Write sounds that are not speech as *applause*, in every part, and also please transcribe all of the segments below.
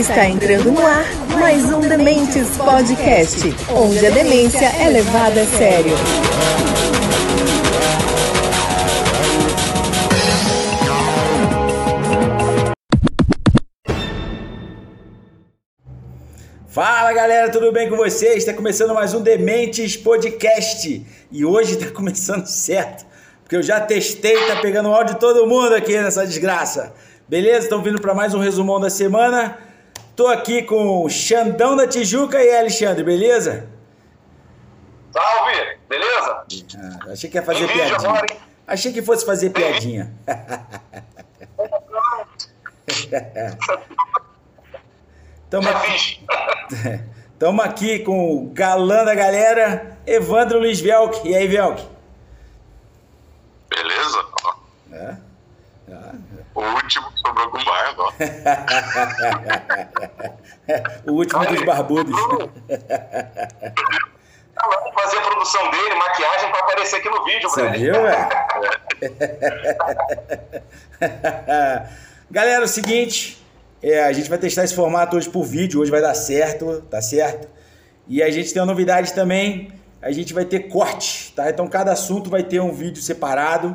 Está entrando no ar mais um Dementes Podcast, onde a demência é levada a sério. Fala galera, tudo bem com vocês? Está começando mais um Dementes Podcast e hoje está *laughs* começando certo, porque eu já testei, tá pegando o áudio de todo mundo aqui nessa desgraça. Beleza? Estão vindo para mais um resumão da semana. Tô aqui com o Xandão da Tijuca e Alexandre, beleza? Salve, beleza? Ah, achei que ia fazer piadinha. Agora, achei que fosse fazer piadinha. Tamo aqui, *laughs* tamo aqui com o galã da galera, Evandro Luiz Velk. E aí, Velk? Beleza? É? Ah. O último que sobrou com barba. *laughs* o último dos barbudos. Vamos fazer a produção dele, maquiagem para aparecer aqui no vídeo, Você viu, velho? *laughs* Galera, é o seguinte, é, a gente vai testar esse formato hoje por vídeo, hoje vai dar certo, tá certo? E a gente tem uma novidade também, a gente vai ter corte, tá? Então cada assunto vai ter um vídeo separado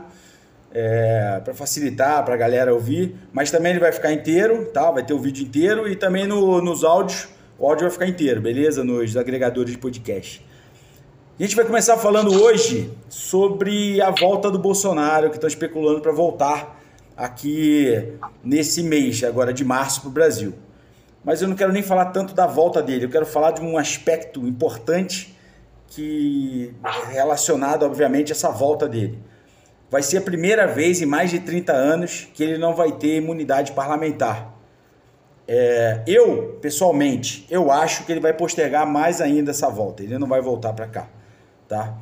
é, para facilitar para a galera ouvir, mas também ele vai ficar inteiro, tá? Vai ter o vídeo inteiro e também no, nos áudios, o áudio vai ficar inteiro, beleza? Nos agregadores de podcast. A gente vai começar falando hoje sobre a volta do Bolsonaro, que estão especulando para voltar aqui nesse mês, agora de março, para o Brasil. Mas eu não quero nem falar tanto da volta dele, eu quero falar de um aspecto importante que é relacionado, obviamente, a essa volta dele. Vai ser a primeira vez em mais de 30 anos que ele não vai ter imunidade parlamentar. É, eu, pessoalmente, eu acho que ele vai postergar mais ainda essa volta. Ele não vai voltar para cá, tá?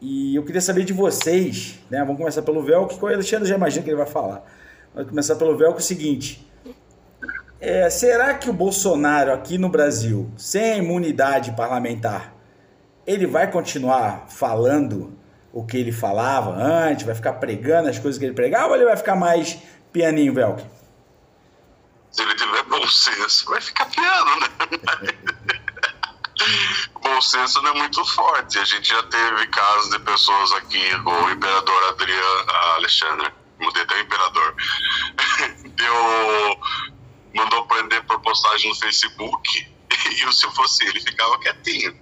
E eu queria saber de vocês, né? Vamos começar pelo Velco, que o Alexandre já imagina que ele vai falar. Vamos começar pelo Velco o seguinte. É, será que o Bolsonaro aqui no Brasil, sem imunidade parlamentar, ele vai continuar falando o que ele falava antes, vai ficar pregando as coisas que ele pregava, ou ele vai ficar mais pianinho, Velk? Se ele tiver bom senso, vai ficar piano, né? *laughs* bom senso não é muito forte. A gente já teve casos de pessoas aqui, o imperador Adriano Alexandre, mudei até o imperador, *laughs* deu, mandou prender por postagem no Facebook *laughs* e se fosse ele, ficava quietinho.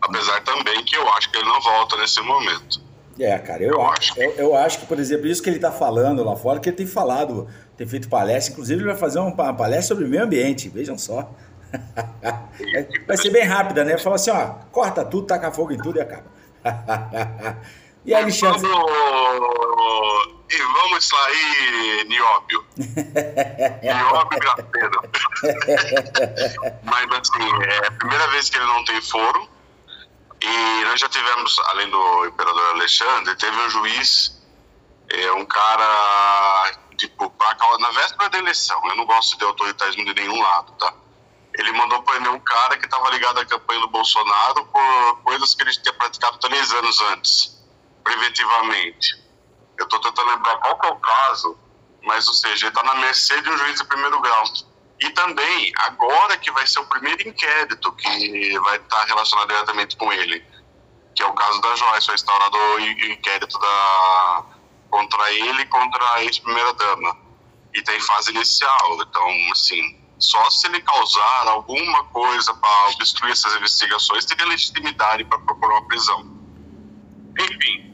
Apesar também que eu acho que ele não volta nesse momento. É, cara, eu, eu acho. Eu, eu, acho que, por exemplo, isso que ele está falando lá fora, que ele tem falado, tem feito palestra, inclusive ele vai fazer uma palestra sobre o meio ambiente, vejam só. *laughs* vai ser bem rápida, né? Fala assim, ó, corta tudo, taca fogo em tudo e acaba. *laughs* e aí, Alexandre? Vamos... E vamos sair nióbio. *laughs* nióbio grafeno. Mas assim, é a primeira vez que ele não tem foro e nós já tivemos, além do imperador Alexandre, teve um juiz, é, um cara, tipo, pra, na véspera da eleição, eu não gosto de autoritarismo de nenhum lado, tá? Ele mandou prender um cara que estava ligado à campanha do Bolsonaro por coisas que ele tinha praticado três anos antes, preventivamente. Eu estou tentando lembrar qual que é o caso, mas, ou seja, ele está na mercê de um juiz de primeiro grau. E também, agora que vai ser o primeiro inquérito que vai estar relacionado diretamente com ele, que é o caso da Joyce, foi instaurado o inquérito da, contra ele e contra a ex-primeira-dama. E tem fase inicial, então, assim, só se ele causar alguma coisa para obstruir essas investigações, teria legitimidade para procurar uma prisão. Enfim,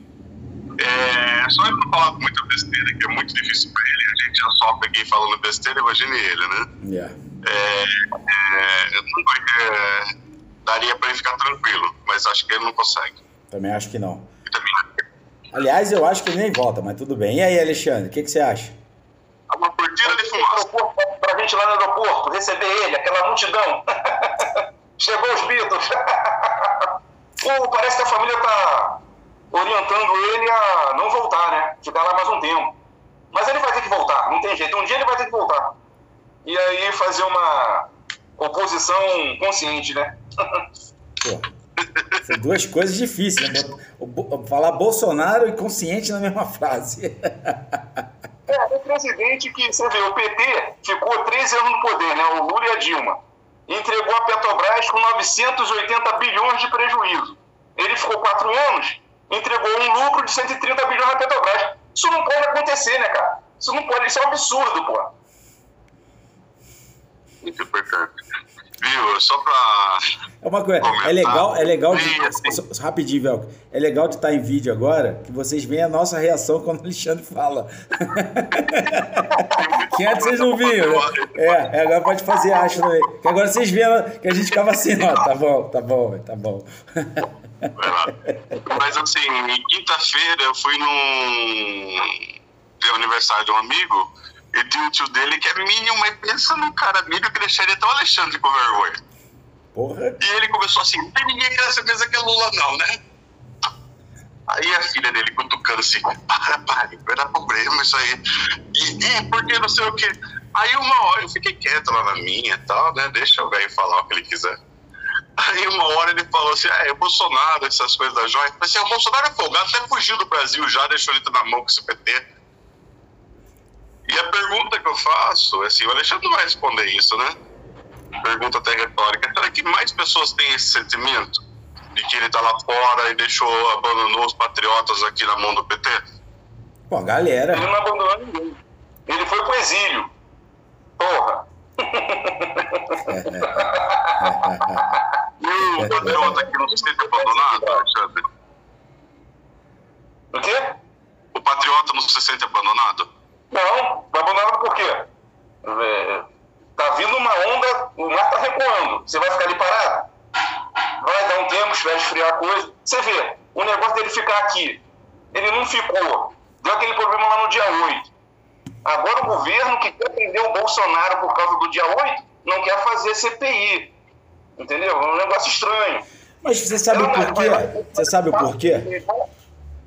é, só ele não falar muita besteira, que é muito difícil para ele. A gente já só peguei falando besteira, imagine ele, né? Yeah. É, é, não vai ter, daria para ele ficar tranquilo, mas acho que ele não consegue. Também acho que não. Aliás, eu acho que ele nem volta, mas tudo bem. E aí, Alexandre, o que, que você acha? Uma cortina de fumaça. Para a gente lá no aeroporto, receber ele, aquela multidão. *laughs* Chegou os Beatles. Pô, *laughs* parece que a família tá orientando ele a não voltar, né? Ficar lá mais um tempo. Mas ele vai ter que voltar, não tem jeito. Um dia ele vai ter que voltar. E aí fazer uma oposição consciente, né? Pô, são duas coisas difíceis, né? Falar Bolsonaro e consciente na mesma frase. É, entre presidente que, você vê, o PT ficou 13 anos no poder, né? O Lula e a Dilma. Entregou a Petrobras com 980 bilhões de prejuízo. Ele ficou quatro anos, entregou um lucro de 130 bilhões na Petrobras. Isso não pode acontecer, né, cara? Isso não pode, isso é um absurdo, pô. Muito importante. Viu? Só pra. É uma coisa, é legal, é legal de. Só, rapidinho, Velco. É legal de estar em vídeo agora, que vocês veem a nossa reação quando o Alexandre fala. *laughs* que antes vocês não viam, né? É, agora pode fazer acho também. Que agora vocês veem que a gente ficava assim, ó, tá bom, tá bom, tá bom. *laughs* Mas assim, quinta-feira eu fui num. Tem aniversário de um amigo. E tem o tio dele que é mínimo, mas pensa no cara mínimo que deixaria até o Alexandre com vergonha. Porra. E ele começou assim, não tem ninguém que tem certeza que é Lula não, né? Aí a filha dele cutucando assim, para, para, vai dar problema isso aí. E, é, porque não sei o que. Aí uma hora eu fiquei quieto lá na minha e tal, né? Deixa o velho falar o que ele quiser. Aí uma hora ele falou assim, é, o Bolsonaro, essas coisas da joia. Mas assim, o Bolsonaro é folgado, até fugiu do Brasil já, deixou ele na mão com esse PT. E a pergunta que eu faço é assim, o Alexandre não vai responder isso, né? Pergunta até retórica. Será que mais pessoas têm esse sentimento? De que ele tá lá fora e deixou, abandonou os patriotas aqui na mão do PT? Pô, galera. Ele não abandonou ninguém. Ele foi pro exílio. Porra. E o patriota aqui não se sente abandonado, Alexandre? O quê? O patriota não se sente abandonado? Não, vai abandonado por quê? É, tá vindo uma onda, o mar tá recuando. Você vai ficar ali parado? Vai dar um tempo, espera esfriar a coisa. Você vê, o negócio dele ficar aqui, ele não ficou. Deu aquele problema lá no dia 8. Agora o governo que quer prender o Bolsonaro por causa do dia 8 não quer fazer CPI. Entendeu? É um negócio estranho. Mas você sabe o porquê? Você sabe o porquê?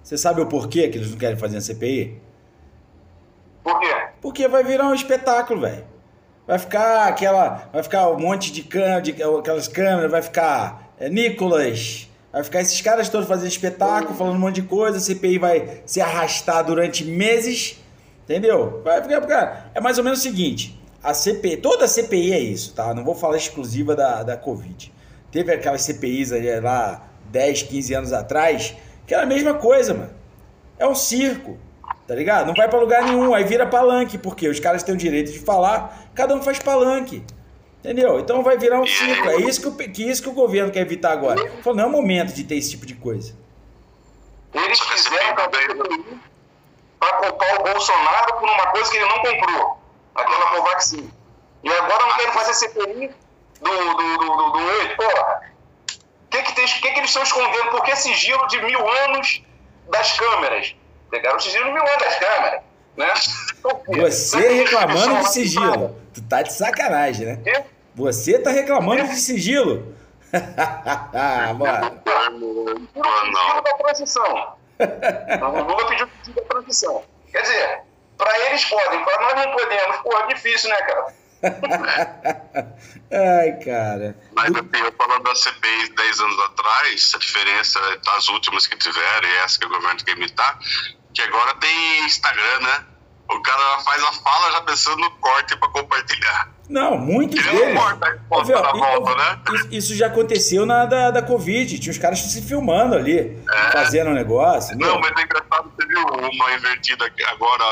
Você sabe o porquê que eles não querem fazer a CPI? Por quê? Porque vai virar um espetáculo, velho. Vai ficar aquela. Vai ficar um monte de, câmera, de aquelas câmeras, vai ficar é, Nicolas. Vai ficar esses caras todos fazendo espetáculo, falando um monte de coisa, a CPI vai se arrastar durante meses. Entendeu? Vai ficar. É mais ou menos o seguinte: a CPI, toda a CPI é isso, tá? Não vou falar exclusiva da, da Covid. Teve aquelas CPIs ali, lá 10, 15 anos atrás, que era a mesma coisa, mano. É um circo. Tá ligado? Não vai para lugar nenhum, aí vira palanque, porque os caras têm o direito de falar, cada um faz palanque. Entendeu? Então vai virar um ciclo. É isso que, o, que, isso que o governo quer evitar agora. Falou, não é o momento de ter esse tipo de coisa. Eles fizeram para culpar o Bolsonaro por uma coisa que ele não comprou. Aquela Covaxin. E agora não querem fazer CPI do, do, do, do, do 8. Porra. O que, que, que, que eles estão escondendo? Por que sigilo de mil anos das câmeras? Pegaram o sigilo mil anos das câmeras. Né? Você reclamando de sigilo. Tu tá de sacanagem, né? Quê? Você tá reclamando de sigilo. Mano. Sigilo da transição. O Lula pediu da transição. Quer dizer, pra eles podem, pra nós não podemos. Porra, difícil, né, cara? *laughs* Ai, cara. Mas assim, eu falando da CPI 10 anos atrás, a diferença das últimas que tiveram e essa que o governo quer imitar, que agora tem Instagram, né? O cara faz a fala já pensando no corte para compartilhar. Não, muitos Ele deles. Não corta a volta, né? Isso já aconteceu na da, da Covid. Tinha os caras se filmando ali, é. fazendo um negócio. Não, mas é engraçado, você viu uma invertida agora.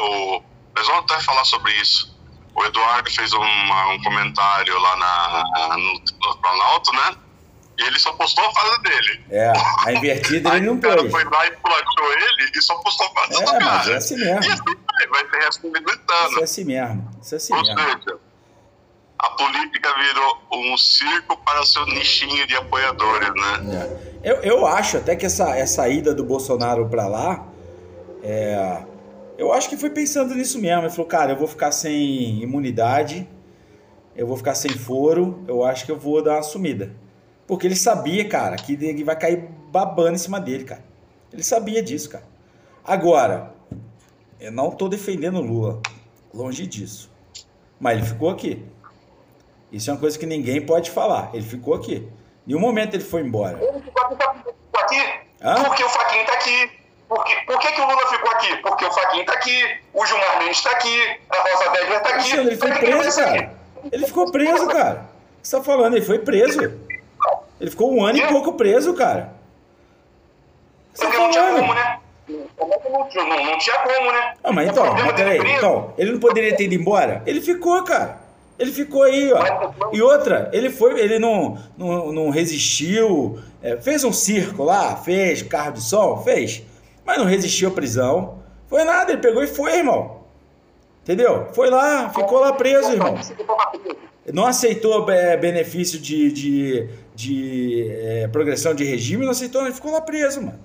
O... Nós vamos até falar sobre isso. O Eduardo fez uma, um comentário lá na, no, no Planalto, né? E ele só postou a fase dele. É, a invertida ele não pôs. O cara foi lá e pulachou ele e só postou a fase é, do cara. Mas é assim mesmo. E assim vai, vai ser respondido Isso é assim mesmo. Isso é assim Ou mesmo. seja, a política virou um circo para seu nichinho de apoiadores, né? É. Eu, eu acho até que essa, essa ida do Bolsonaro para lá, é, eu acho que foi pensando nisso mesmo. Ele falou, cara, eu vou ficar sem imunidade, eu vou ficar sem foro, eu acho que eu vou dar uma sumida. Porque ele sabia, cara, que ele vai cair babando em cima dele, cara. Ele sabia disso, cara. Agora, eu não tô defendendo o Lula. Longe disso. Mas ele ficou aqui. Isso é uma coisa que ninguém pode falar. Ele ficou aqui. Em um momento ele foi embora. Ele ficou aqui, Hã? porque o Faquinha tá aqui. Por que, por que, que o Lula ficou aqui? Porque o Faquinha está aqui, o Gilmar Mendes está aqui, a Rosa Weber está aqui. Ele foi preso, sair? cara. Ele ficou preso, cara. O que você tá falando? Ele foi preso. Ele ficou um ano e pouco preso, cara. Você Porque tá não tinha como, falando? Né? Não, tinha- não, não tinha como, né? Ah, mas então, mas peraí, então, ele não poderia ter ido embora? Ele ficou, cara. Ele ficou aí, ó. E outra, ele foi, ele não, não, não resistiu, é, fez um circo lá, fez carro de som, fez, mas não resistiu à prisão. Foi nada, ele pegou e foi, irmão. Entendeu? Foi lá, ficou lá preso, irmão. Não aceitou é, benefício de, de, de é, progressão de regime, não aceitou, ele ficou lá preso, mano.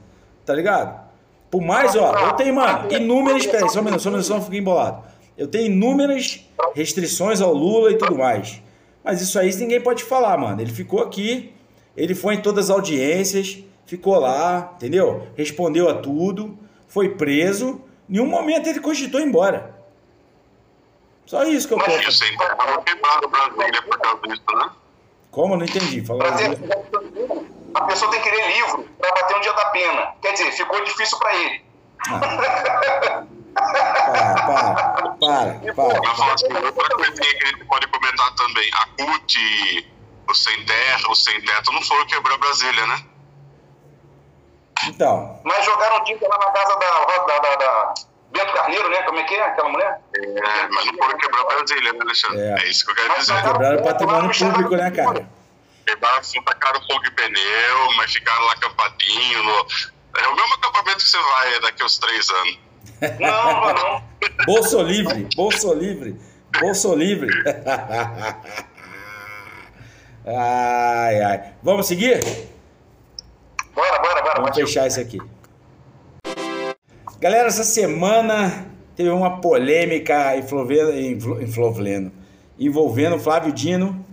Tá ligado? Por mais, ó, eu tenho, mano, inúmeras. Peraí, só um minuto, só um minuto, só fiquei embolado. Eu tenho inúmeras restrições ao Lula e tudo mais. Mas isso aí ninguém pode falar, mano. Ele ficou aqui, ele foi em todas as audiências, ficou lá, entendeu? Respondeu a tudo, foi preso. Em nenhum momento ele cogitou embora. Só isso que eu posso. sem terra não quebrado Brasília por causa disso, né? Como? Eu não entendi. Fala Brasil- A pessoa tem que ler livro para bater um dia da pena. Quer dizer, ficou difícil para ele. Para, para, para, para. Mas fala assim, outra coisinha que a gente pode comentar também. A CUT, o Sem Terra, o Sem Teto não foram quebrar Brasília, né? Então, Mas jogaram tinta lá na casa da, da, da- da Bento Carneiro, né? Como é que é aquela mulher? É, mas não foram quebrar Brasília, né, Alexandre? É. É, isso que eu quero dizer. quebraram o patrimônio público, né, cara? Quebraram, assim, tacaram fogo em pneu, mas ficaram lá acampadinho. No... É o mesmo acampamento que você vai daqui a uns três anos. Não, não, não. Bolso livre, bolso livre, bolso livre. Ai, ai. Vamos seguir? Bora, bora, bora. Vamos fechar isso aqui. Galera, essa semana teve uma polêmica envolvendo, envol- envolvendo, envolvendo o Flávio Dino,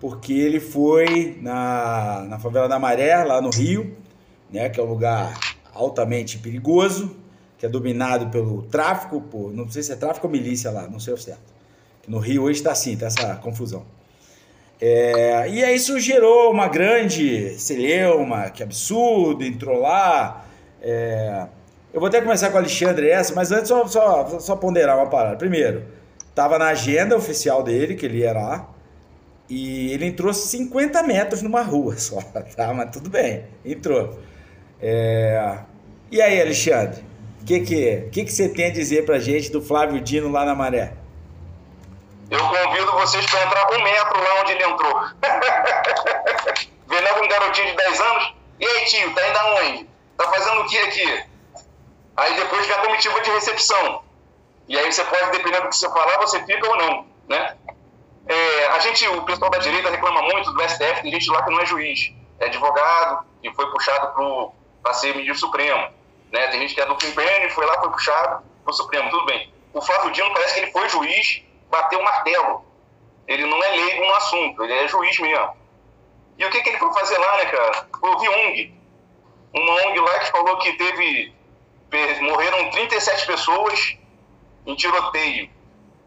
porque ele foi na, na favela da Maré, lá no Rio, né, que é um lugar altamente perigoso, que é dominado pelo tráfico, por, não sei se é tráfico ou milícia lá, não sei o certo. No Rio hoje está assim, tá essa confusão. É, e aí isso gerou uma grande celeuma, que absurdo, entrou lá. é. eu vou até começar com o Alexandre essa, mas antes só, só, só ponderar uma parada. Primeiro, estava na agenda oficial dele, que ele ia lá, e ele entrou 50 metros numa rua só, *laughs* tá? Mas tudo bem, entrou. É, E aí, Alexandre, o que, que, que, que você tem a dizer pra gente do Flávio Dino lá na Maré? Eu convido vocês para entrar um metro lá onde ele entrou. *laughs* Logo um garotinho de 10 anos. E aí, tio, tá indo aonde? Tá fazendo o que aqui? Aí depois vem a comitiva de recepção. E aí você pode, dependendo do que você falar, você fica ou não, né? É, a gente, o pessoal da direita reclama muito do STF, tem gente lá que não é juiz, é advogado e foi puxado para ser ministro supremo. Né? Tem gente que é do Pimpene, foi lá, foi puxado pro Supremo, tudo bem. O Flávio Dino parece que ele foi juiz, bateu o martelo. Ele não é leigo no assunto, ele é juiz mesmo. E o que, que ele foi fazer lá, né, cara? Eu vi ONG. Uma ONG lá que falou que teve. Morreram 37 pessoas em tiroteio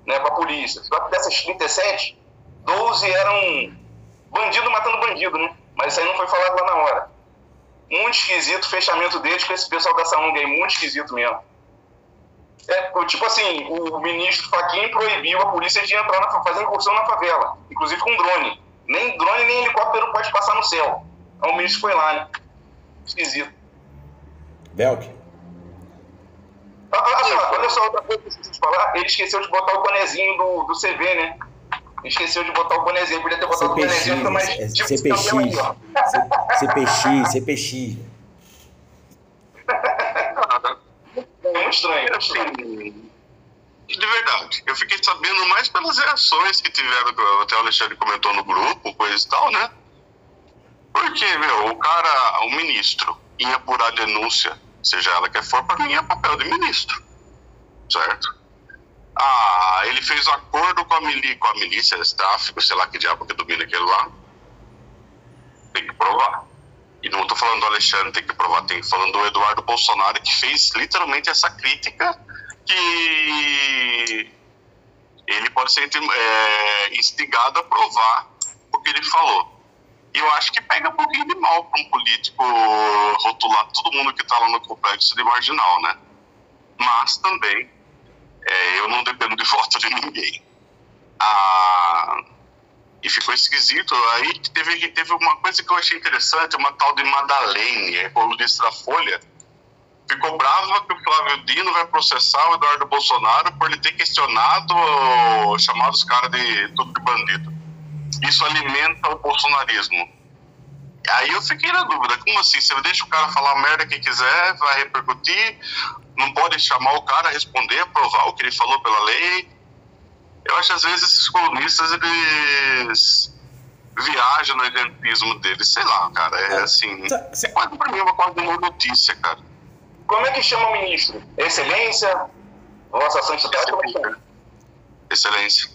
né, com a polícia. Dessas 37, 12 eram bandido matando bandido, né? Mas isso aí não foi falado lá na hora. Muito esquisito o fechamento deles com esse pessoal dessa ONG aí, muito esquisito mesmo. É, tipo assim, o ministro Fachin proibiu a polícia de entrar na, fazer incursão na favela, inclusive com drone. Nem drone nem helicóptero pode passar no céu. Então o ministro foi lá, né? Esquisito. Belk? Ah, ah, só, olha só outra coisa que eu esqueci de falar. Ele esqueceu de botar o bonezinho do, do CV, né? Esqueceu de botar o bonezinho. Podia ter botado o CPX, bonezinho, mas é tipo, CPX, aí, CPX, CPX. É muito estranho. estranho. Assim, de verdade, eu fiquei sabendo mais pelas reações que tiveram, até o Alexandre comentou no grupo, coisa e tal, né? Porque, meu, o cara, o ministro, ia apurar denúncia, seja ela que for, pra mim é papel de ministro, certo? Ah, ele fez acordo com a, mili, com a milícia, esse tráfico, sei lá que diabo que domina aquele lá. Tem que provar. E não tô falando do Alexandre, tem que provar, tem falando do Eduardo Bolsonaro, que fez literalmente essa crítica que ele pode ser é, instigado a provar o que ele falou. Eu acho que pega um pouquinho de mal para um político rotular todo mundo que está lá no complexo de marginal, né? Mas também é, eu não dependo de *laughs* voto de ninguém. Ah, e ficou esquisito. Aí teve, teve uma coisa que eu achei interessante, uma tal de Madalene, é colunista da Folha, ficou brava que o Flávio Dino vai processar o Eduardo Bolsonaro por ele ter questionado, chamado os caras de tudo de bandido. Isso alimenta o bolsonarismo. Aí eu fiquei na dúvida, como assim? Você deixa o cara falar a merda que quiser, vai repercutir, não pode chamar o cara a responder, provar o que ele falou pela lei. Eu acho que às vezes esses colunistas, eles viajam no eventismo deles, sei lá, cara, é assim, tá, é quase pra mim uma quase uma notícia, cara. Como é que chama o ministro? Excelência? Vossa Santidade? Excelência. Excelência?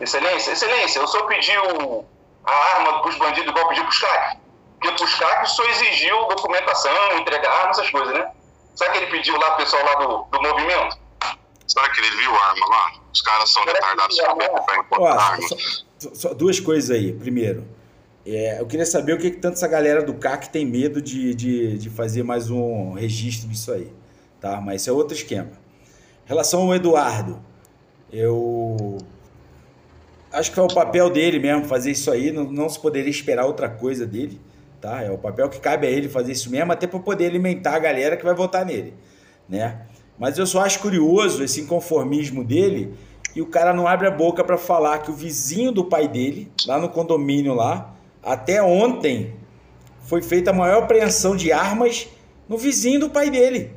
Excelência, eu só pedi a arma para os bandidos igual pedi para os CAC. Porque para os CAC só exigiu documentação, entregar arma, essas coisas, né? Será que ele pediu lá pro pessoal lá do, do movimento? Será que ele viu a arma lá? Os caras são Será retardados para importar arma. Só, só, duas coisas aí. Primeiro, é, eu queria saber o que, que tanto essa galera do CAC tem medo de, de, de fazer mais um registro disso aí. Tá? Mas isso é outro esquema. Em relação ao Eduardo, eu acho que é o papel dele mesmo fazer isso aí, não, não se poderia esperar outra coisa dele, tá? É o papel que cabe a ele fazer isso mesmo, até para poder alimentar a galera que vai votar nele, né? Mas eu só acho curioso esse inconformismo dele e o cara não abre a boca para falar que o vizinho do pai dele, lá no condomínio lá, até ontem foi feita a maior apreensão de armas no vizinho do pai dele,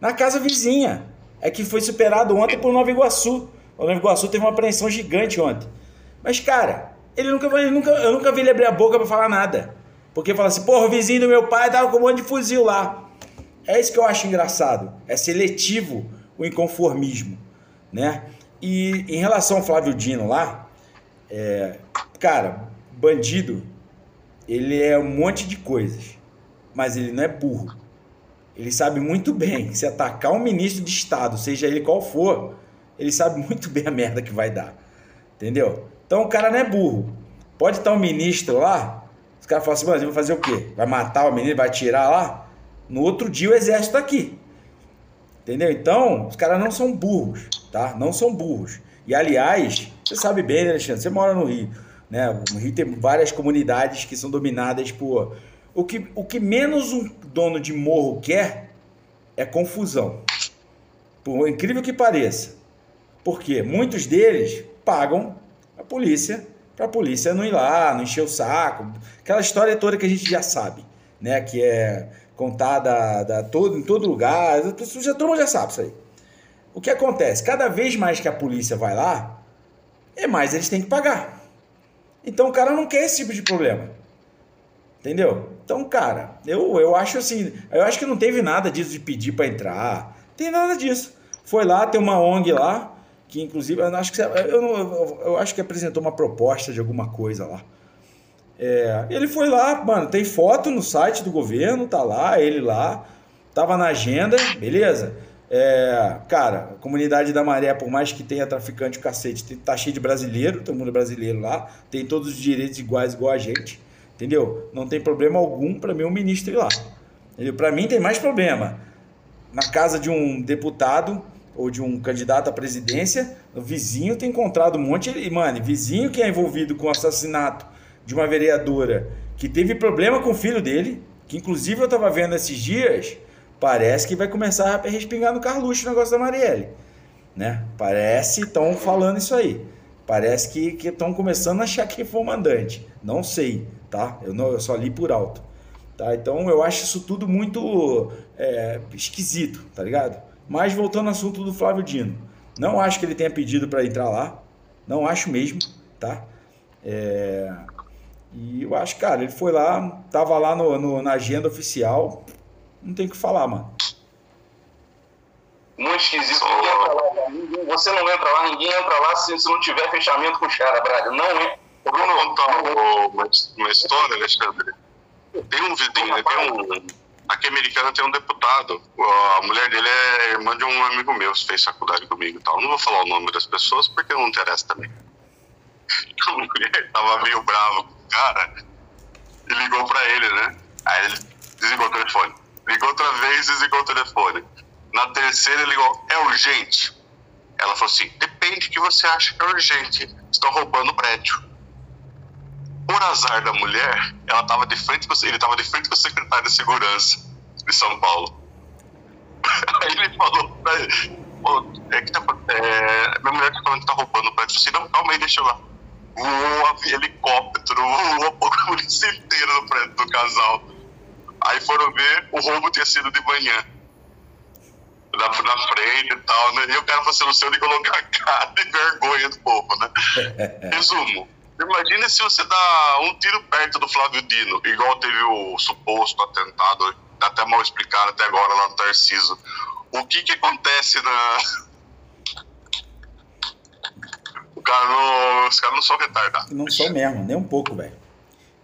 na casa vizinha. É que foi superado ontem por Nova Iguaçu. O Nova Iguaçu teve uma apreensão gigante ontem. Mas, cara, ele nunca, ele nunca, eu nunca vi ele abrir a boca para falar nada. Porque fala assim, porra, o vizinho do meu pai tava com um monte de fuzil lá. É isso que eu acho engraçado. É seletivo o inconformismo, né? E em relação ao Flávio Dino lá, é, cara, bandido, ele é um monte de coisas, mas ele não é burro. Ele sabe muito bem que se atacar um ministro de Estado, seja ele qual for, ele sabe muito bem a merda que vai dar. Entendeu? Então o cara não é burro. Pode estar um ministro lá, os caras falam assim, mas vai fazer o quê? Vai matar o menino, vai tirar lá? No outro dia o exército tá aqui. Entendeu? Então, os caras não são burros, tá? Não são burros. E aliás, você sabe bem, né, Alexandre? Você mora no Rio, né? No Rio tem várias comunidades que são dominadas por o que, o que menos um dono de morro quer é confusão. Por incrível que pareça. Porque muitos deles pagam polícia, para a polícia não ir lá, não encher o saco. Aquela história toda que a gente já sabe, né? Que é contada da, todo, em todo lugar. Já, todo mundo já sabe isso aí. O que acontece? Cada vez mais que a polícia vai lá, é mais eles têm que pagar. Então o cara não quer esse tipo de problema. Entendeu? Então, cara, eu, eu acho assim, eu acho que não teve nada disso de pedir para entrar. Tem nada disso. Foi lá, tem uma ONG lá, que inclusive eu acho que eu, não, eu acho que apresentou uma proposta de alguma coisa lá. É, ele foi lá, mano, tem foto no site do governo, tá lá, ele lá, tava na agenda, beleza? É, cara, a comunidade da Maré, por mais que tenha traficante cacete, tá cheio de brasileiro, todo mundo brasileiro lá, tem todos os direitos iguais igual a gente, entendeu? Não tem problema algum para mim um ministro ir lá. Para mim tem mais problema na casa de um deputado ou de um candidato à presidência, o vizinho tem encontrado um monte de. Mano, vizinho que é envolvido com o assassinato de uma vereadora que teve problema com o filho dele, que inclusive eu estava vendo esses dias, parece que vai começar a respingar no Carluxo o negócio da Marielle. Né? Parece estão falando isso aí. Parece que estão começando a achar que foi o mandante. Não sei, tá? Eu, não, eu só li por alto. Tá? Então eu acho isso tudo muito é, esquisito, tá ligado? Mas voltando ao assunto do Flávio Dino, não acho que ele tenha pedido para entrar lá, não acho mesmo, tá? É... E eu acho, cara, ele foi lá, tava lá no, no, na agenda oficial, não tem o que falar, mano. Muito esquisito. Lá, você não entra lá, ninguém entra lá se, se não tiver fechamento com os caras, Braga. Não é. Bruno, contar uma, uma história, Alexandre. Tem um, tem, tem um Aqui americana tem um deputado. A mulher dele é irmã de um amigo meu, fez faculdade comigo e tal. Não vou falar o nome das pessoas porque não interessa também. *laughs* A mulher tava meio brava com o cara. e ligou pra ele, né? Aí ele desligou o telefone. Ligou outra vez, desligou o telefone. Na terceira ele ligou, é urgente? Ela falou assim, depende do que você acha que é urgente. Estão roubando o prédio. Por azar da mulher, ela tava de frente com, ele estava de frente com o secretário de segurança de São Paulo. *laughs* Aí ele falou pra ele, "Pô, é que tá, é, minha mulher tá falando que tá roubando o prédio. Eu falei assim, não, calma aí, deixa eu lá. Voou helicóptero, voou a polícia inteira no prédio do casal. Aí foram ver, o roubo tinha sido de manhã. Na, na frente e tal, né? E o cara falou assim, sei onde colocar a cara de vergonha do povo, né? *laughs* Resumo. Imagina se você dá um tiro perto do Flávio Dino, igual teve o suposto atentado, tá até mal explicado até agora lá no Tarciso. O que que acontece na... O cara não, os caras não são retardados. Não sou mesmo, nem um pouco, velho.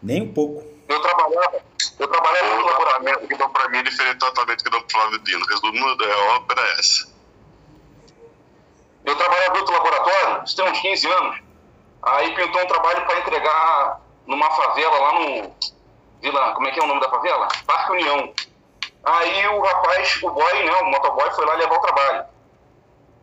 Nem um pouco. Eu trabalhava, eu trabalhava no laboratório. tratamento que dão pra mim é diferente do tratamento que dão pro Flávio Dino. Resumo da ópera é essa. Eu trabalhava em outro laboratório, isso tem uns 15 anos. Aí pintou um trabalho para entregar numa favela lá no. Vila, como é que é o nome da favela? Parque União. Aí o rapaz, o boy, né, o motoboy, foi lá levar o trabalho.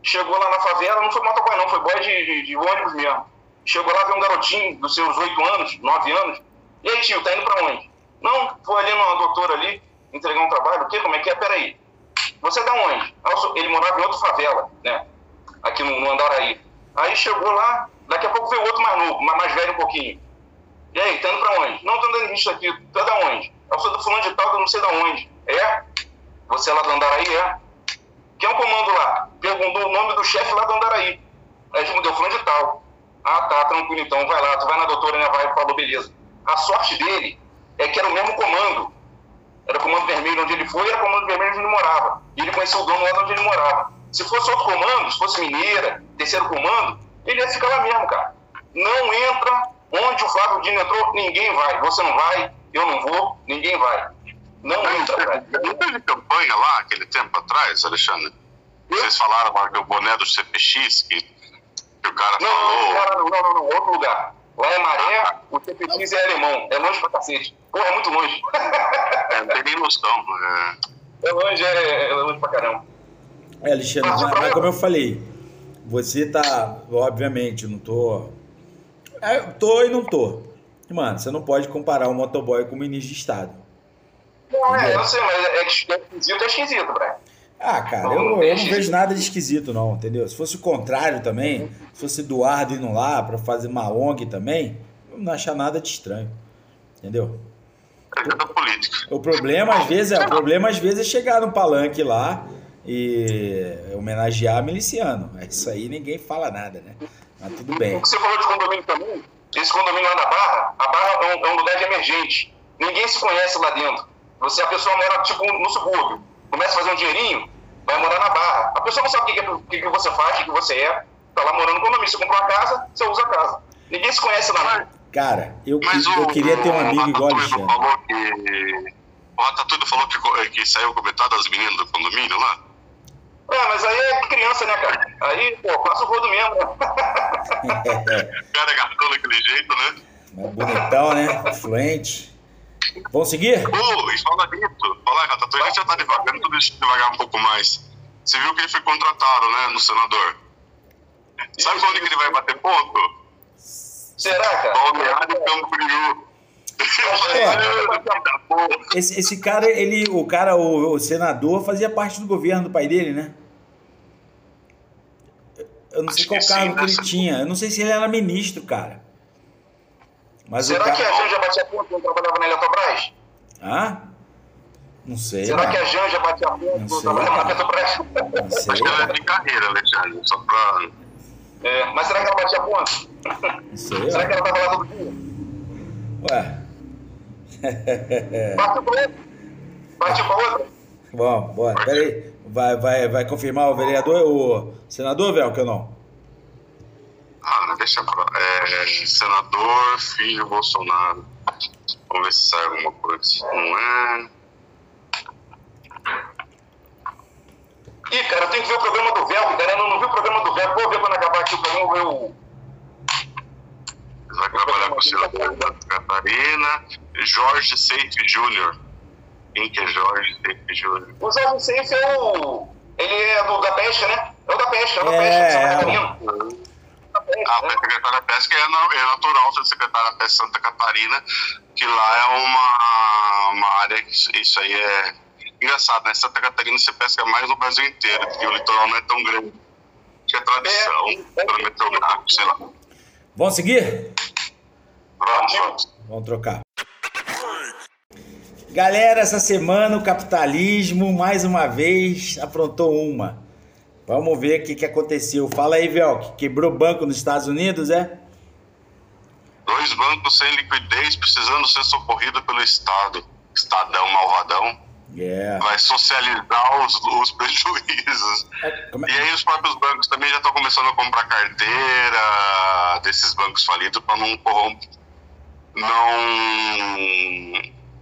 Chegou lá na favela, não foi motoboy não, foi boy de, de, de ônibus mesmo. Chegou lá, viu um garotinho dos seus 8 anos, 9 anos. E aí, tio, tá indo pra onde? Não, foi ali numa doutora ali, entregar um trabalho. O quê? Como é que é? Peraí. Você da onde? Ele morava em outra favela, né? Aqui no, no Andaraí. Aí chegou lá, daqui a pouco veio outro mais novo, mais, velho um pouquinho. E aí, tá indo pra onde? Não, tô andando nisso aqui. Tu é da onde? Eu sou do fulano de tal, eu não sei da onde. É? Você é lá do Andaraí, é? Quem é o comando lá? Perguntou o nome do chefe lá do Andaraí. Aí respondeu, fulano de tal. Ah, tá, tranquilo então, vai lá. Tu vai na doutora, né? Vai, falou, beleza. A sorte dele é que era o mesmo comando. Era o comando vermelho onde ele foi, era o comando vermelho onde ele morava. E ele conheceu o dono lá onde ele morava. Se fosse outro comando, se fosse Mineira, terceiro comando, ele ia ficar lá mesmo, cara. Não entra onde o Flávio Dino entrou, ninguém vai. Você não vai, eu não vou, ninguém vai. Não entra, cara. Não teve campanha lá, aquele tempo atrás, Alexandre? Vocês falaram agora do boné do CPX, que, que o cara Não, não, falou. não, não, não, não, outro lugar. Lá é Maré, o CPX é alemão. É longe pra cacete. Porra, é muito longe. É, não tem nem noção. É. É longe, é, é longe pra caramba. É, Alexandre, mas, mas como eu falei, você tá, obviamente, não tô. É, tô e não tô. Mano, você não pode comparar o motoboy com o ministro de Estado. Não, é, eu sei, mas é, é esquisito, é esquisito, Brian. Ah, cara, eu, não eu não vejo nada de esquisito, não, entendeu? Se fosse o contrário também, se fosse Eduardo indo lá pra fazer uma ONG também, eu não achar nada de estranho. Entendeu? Política. O problema, às vezes, é, o problema, às vezes, é chegar no palanque lá e homenagear miliciano. Isso aí ninguém fala nada, né? Mas tudo bem. O que você falou de condomínio também, esse condomínio lá na Barra, a Barra é um, é um lugar de emergente. Ninguém se conhece lá dentro. Você, a pessoa mora, tipo, no subúrbio. Começa a fazer um dinheirinho, vai morar na Barra. A pessoa não sabe o que, que, o que que você faz, o que, que você é. Tá lá morando no condomínio. Você comprou uma casa, você usa a casa. Ninguém se conhece lá. Cara, eu, Mas eu o, queria ter um amigo o igual o Ratatouille Alexandre. falou que. O Ratatouille falou que, que saiu comentar das meninas do condomínio lá. É, mas aí é criança, né, cara? Aí, pô, passa o rodo mesmo. O *laughs* cara gastou daquele jeito, né? Mas bonitão, né? Fluente. Vamos seguir? Pô, e fala nisso, falar, Ratatouille, a gente já tá devagando, tudo isso devagar um pouco mais. Você viu que ele foi contratado, né, no senador? Sabe onde que ele vai bater ponto? Será, cara? Balneário e Camboriú. Esse, esse cara, ele, o cara, o, o senador, fazia parte do governo do pai dele, né? Eu não sei Acho qual que cargo sim, que ele né? tinha. Eu não sei se ele era ministro, cara. Mas Será o cara. que a Janja batia ponto quando trabalhava na Eletrobras? Hã? Não sei. Será mano. que a Janja batia Não ponto quando sei, trabalhava na cara. Eletrobras? Não sei. Acho que ela é cara. de carreira, Alexandre, só pra... É, mas será que ela batia ponto? Não sei. Será que ela tava lá todo dia? Ué. Bate com outra. Bate com outra. Bom, bora. Peraí. Vai, vai, vai confirmar o vereador, o senador, Velho, ou não? Ah, deixa pra... É, senador, filho Bolsonaro. Vamos ver se sai alguma coisa. Não é... Ih, cara, eu tenho que ver o programa do Velho, cara. Eu não, não vi o programa do Velho. Vou ver quando acabar aqui o programa, vou ver o. Ele vai trabalhar com osciladores de Santa Catarina. Jorge Seife Júnior. Quem que é Jorge Seife Júnior? O Jorge Seife é o. Ele é do, da pesca, né? É o da pesca, é o da É, pesca de Santa é. Catarina. Ah, foi secretário da Pesca é, na- é natural ser secretário da Pesca de Santa Catarina, que lá é uma, uma área que isso, isso aí é engraçado, né? Santa Catarina se pesca mais no Brasil inteiro, porque o litoral não é tão grande. Que é tradição, É. cronometrográfico, sei lá. Vamos seguir? Vamos, vamos. Vamos trocar. Galera, essa semana o capitalismo, mais uma vez, aprontou uma. Vamos ver o que, que aconteceu. Fala aí, Velk. Quebrou banco nos Estados Unidos, é? Dois bancos sem liquidez precisando ser socorridos pelo Estado. Estadão malvadão. É. Vai socializar os, os *laughs* prejuízos. Como é- E aí os próprios bancos também já estão começando a comprar carteira desses bancos falidos para não corromper, não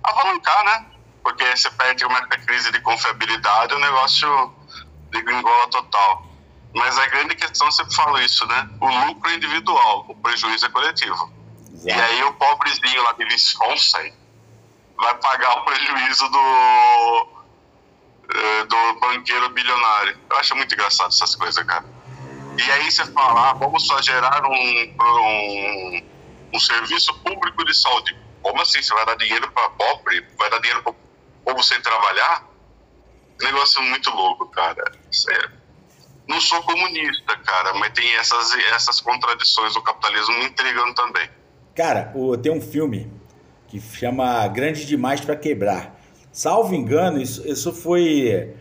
alavancar, né? Porque você perde uma crise de confiabilidade, o negócio degringola total. Mas a grande questão, sempre falo isso, né? O lucro é individual, o prejuízo é coletivo. E Exato. aí o pobrezinho lá de Wisconsin vai pagar o prejuízo do, eh, do banqueiro bilionário. Eu acho muito engraçado essas coisas, cara. E aí você fala, ah, vamos só gerar um, um, um serviço público de saúde. Como assim? Você vai dar dinheiro para pobre? Vai dar dinheiro para povo sem trabalhar? Negócio muito louco, cara. Sério. Não sou comunista, cara, mas tem essas, essas contradições do capitalismo me intrigando também. Cara, o- tem um filme que chama Grande Demais para Quebrar. Salvo engano, isso, isso foi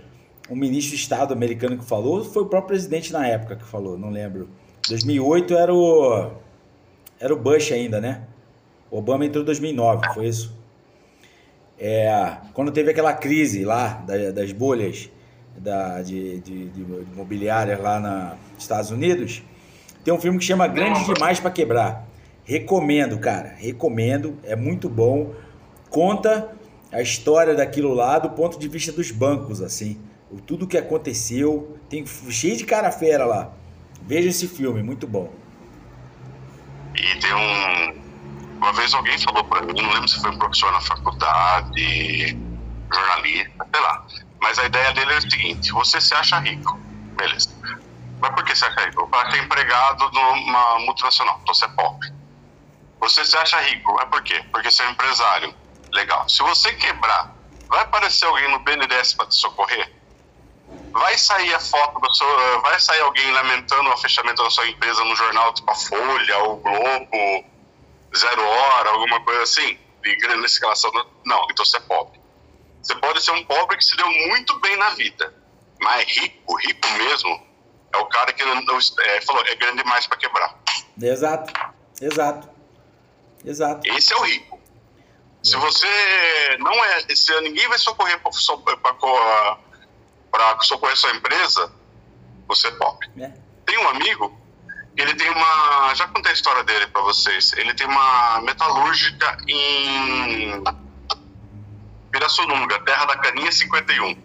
um ministro de Estado americano que falou, ou foi o próprio presidente na época que falou, não lembro. 2008 era o era o Bush ainda, né? Obama entrou em 2009, foi isso? É, quando teve aquela crise lá da- das bolhas da, de, de, de imobiliárias lá nos Estados Unidos, tem um filme que chama Grande Demais para Quebrar. Recomendo, cara. Recomendo. É muito bom. Conta a história daquilo lá do ponto de vista dos bancos, assim. O, tudo que aconteceu. Tem cheio de cara fera lá. Veja esse filme, muito bom. E tem um. Uma vez alguém falou pra mim, não lembro se foi um professor na faculdade, jornalista, sei lá. Mas a ideia dele é o seguinte: você se acha rico, beleza. Mas por que você acha rico? Para ser empregado numa multinacional, então você é pobre. Você se acha rico, mas por quê? Porque você é um empresário. Legal. Se você quebrar, vai aparecer alguém no BNDES para te socorrer? Vai sair a foto da sua. Vai sair alguém lamentando o fechamento da sua empresa no jornal, tipo a Folha, o Globo, Zero Hora, alguma coisa assim? De grande escalação. Não, então você é pobre. Você pode ser um pobre que se deu muito bem na vida. Mas rico, rico mesmo, é o cara que é, falou, é grande demais para quebrar. Exato. Exato. Exato. Esse é o rico. Se você não é. Se ninguém vai socorrer para socorrer sua empresa, você é pobre. É. Tem um amigo, ele tem uma. Já contei a história dele para vocês. Ele tem uma metalúrgica em Pirassununga, terra da Caninha 51.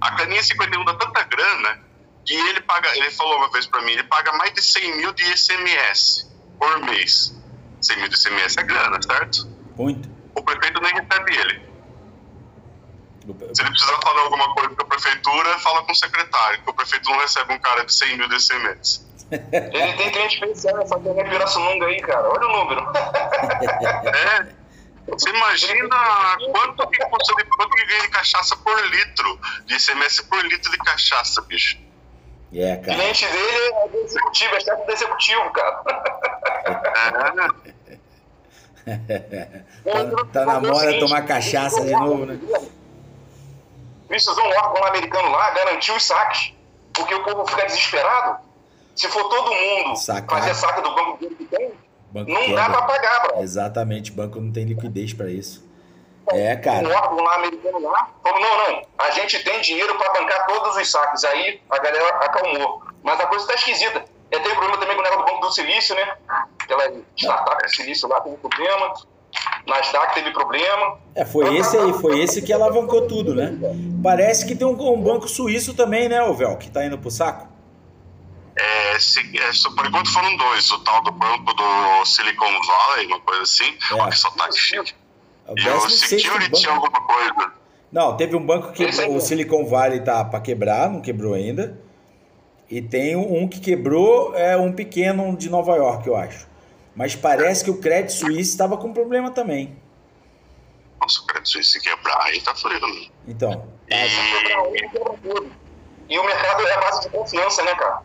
A Caninha 51 dá tanta grana que ele paga. Ele falou uma vez para mim, ele paga mais de 100 mil de ICMS por mês. 100 mil de ICMS é grana, certo? Muito. O prefeito nem recebe ele. Se ele precisar falar alguma coisa com a prefeitura, fala com o secretário, que o prefeito não recebe um cara de 100 mil de ICMS. Ele tem cliente especial nessa terra Pirassununga aí, cara. Olha o número. *laughs* É. Você imagina quanto que de, quanto que ganha de cachaça por litro, de ICMS por litro de cachaça, bicho. É, O cara. cliente dele é do executivo, é chefe do executivo, cara. É. *laughs* Tá, tá na moda tomar cachaça de novo, né? Precisou um órgão americano lá garantir os saques, porque o povo fica desesperado. Se for todo mundo Sacar. fazer saque do banco que tem, Banco não quebra. dá pra pagar, bro. Exatamente, banco não tem liquidez para isso. É, Um cara. órgão lá americano lá falou: não, não, a gente tem dinheiro para bancar todos os saques. Aí a galera acalmou. Mas a coisa tá esquisita. É, tem problema também com o negócio do Banco do Silício, né? Aquela startup de silício lá teve problema. Nasdaq teve problema. É, foi esse aí, foi esse que alavancou tudo, né? Parece que tem um, um banco suíço também, né, o Vel, que tá indo pro saco. É, É, se, é, por enquanto foram dois, o tal do banco do Silicon Valley, uma coisa assim, É. ó, que só tá chique. É E o 16º Security alguma coisa. Não, teve um banco que o. Silicon Valley tá para quebrar, não quebrou ainda. E tem um que quebrou, é um pequeno de Nova York, eu acho. Mas parece que o Credit Suisse estava com problema também. Nossa, o Credit Suisse se quebrar, aí tá fluindo. Então, E, E o mercado é a base de confiança, né, cara?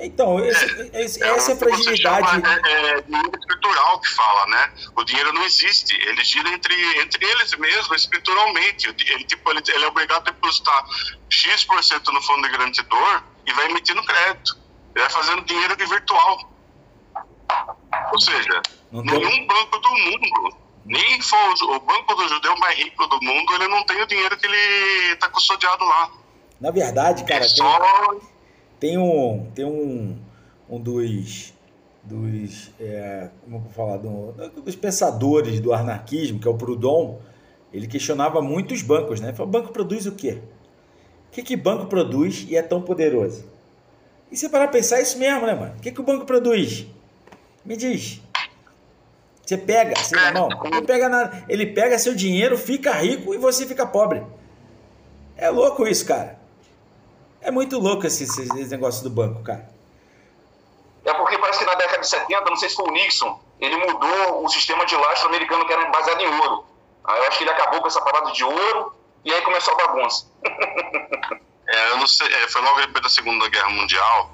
Então esse- esse- É, essa é a fragilidade. chama, É, é dinheiro escritural que fala, né? O dinheiro não existe. Ele gira entre, entre eles mesmos, escrituralmente. Ele, tipo, ele, ele é obrigado a depositar X% no fundo garantidor e vai emitindo crédito. Ele vai fazendo dinheiro de virtual. Ou seja, Não tem- nenhum banco do mundo, nem for o banco do judeu mais rico do mundo, ele não tem o dinheiro que ele está custodiado lá. Na verdade, cara, é tem, só tem um, tem um, um dos, dos é, como eu vou falar, do- dos pensadores do anarquismo, que é o Proudhon, ele questionava muito os bancos, né? Ele falou, banco produz o quê? O que, que banco produz e é tão poderoso? E você parar pensar é isso mesmo, né, mano? O que, que o banco produz? Me diz. Você pega, assim, É. não, não pega nada. Ele pega seu dinheiro, fica rico e você fica pobre. É louco isso, cara. É muito louco esse, esse, esse negócio do banco, cara. É porque parece que na década de 70, não sei se foi o Nixon, ele mudou o sistema de lastro americano que era baseado em ouro. Aí eu acho que ele acabou com essa parada de ouro e aí começou a bagunça. *laughs* É, eu não sei, é, foi logo depois da Segunda Guerra Mundial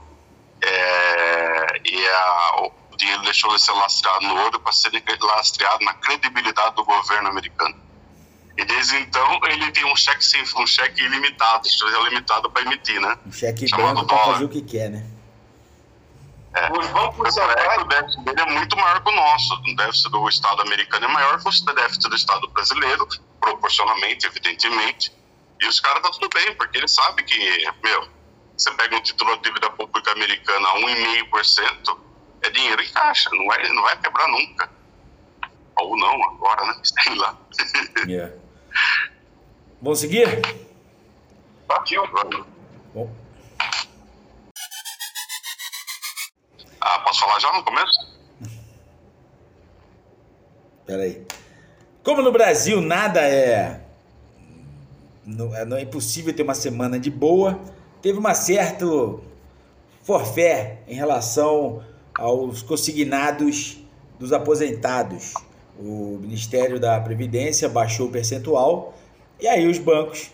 é, e a- o dinheiro deixou de ser lastreado no ouro para ser lastreado na credibilidade do governo americano. E desde então ele tem um cheque sem um cheque ilimitado, limitado para emitir, né? Um cheque branco dólar. fazer o que quer, né? Os bancos é centrais, o déficit dele é muito maior que o nosso. O déficit do Estado americano é maior que o déficit do Estado brasileiro, proporcionalmente, evidentemente. E os caras tá tudo bem, porque eles sabem que, meu, você pega um título de dívida pública americana a 1,5%, é dinheiro em caixa, não vai, não vai quebrar nunca. Ou não, agora, né? *laughs* Sei lá. Yeah. Vamos seguir? partiu. Bom, Ah, posso falar já no começo? peraí. Como no Brasil nada é. Não é, não é impossível ter uma semana de boa, teve uma certa forfé em relação aos consignados dos aposentados. O Ministério da Previdência baixou o percentual e aí os bancos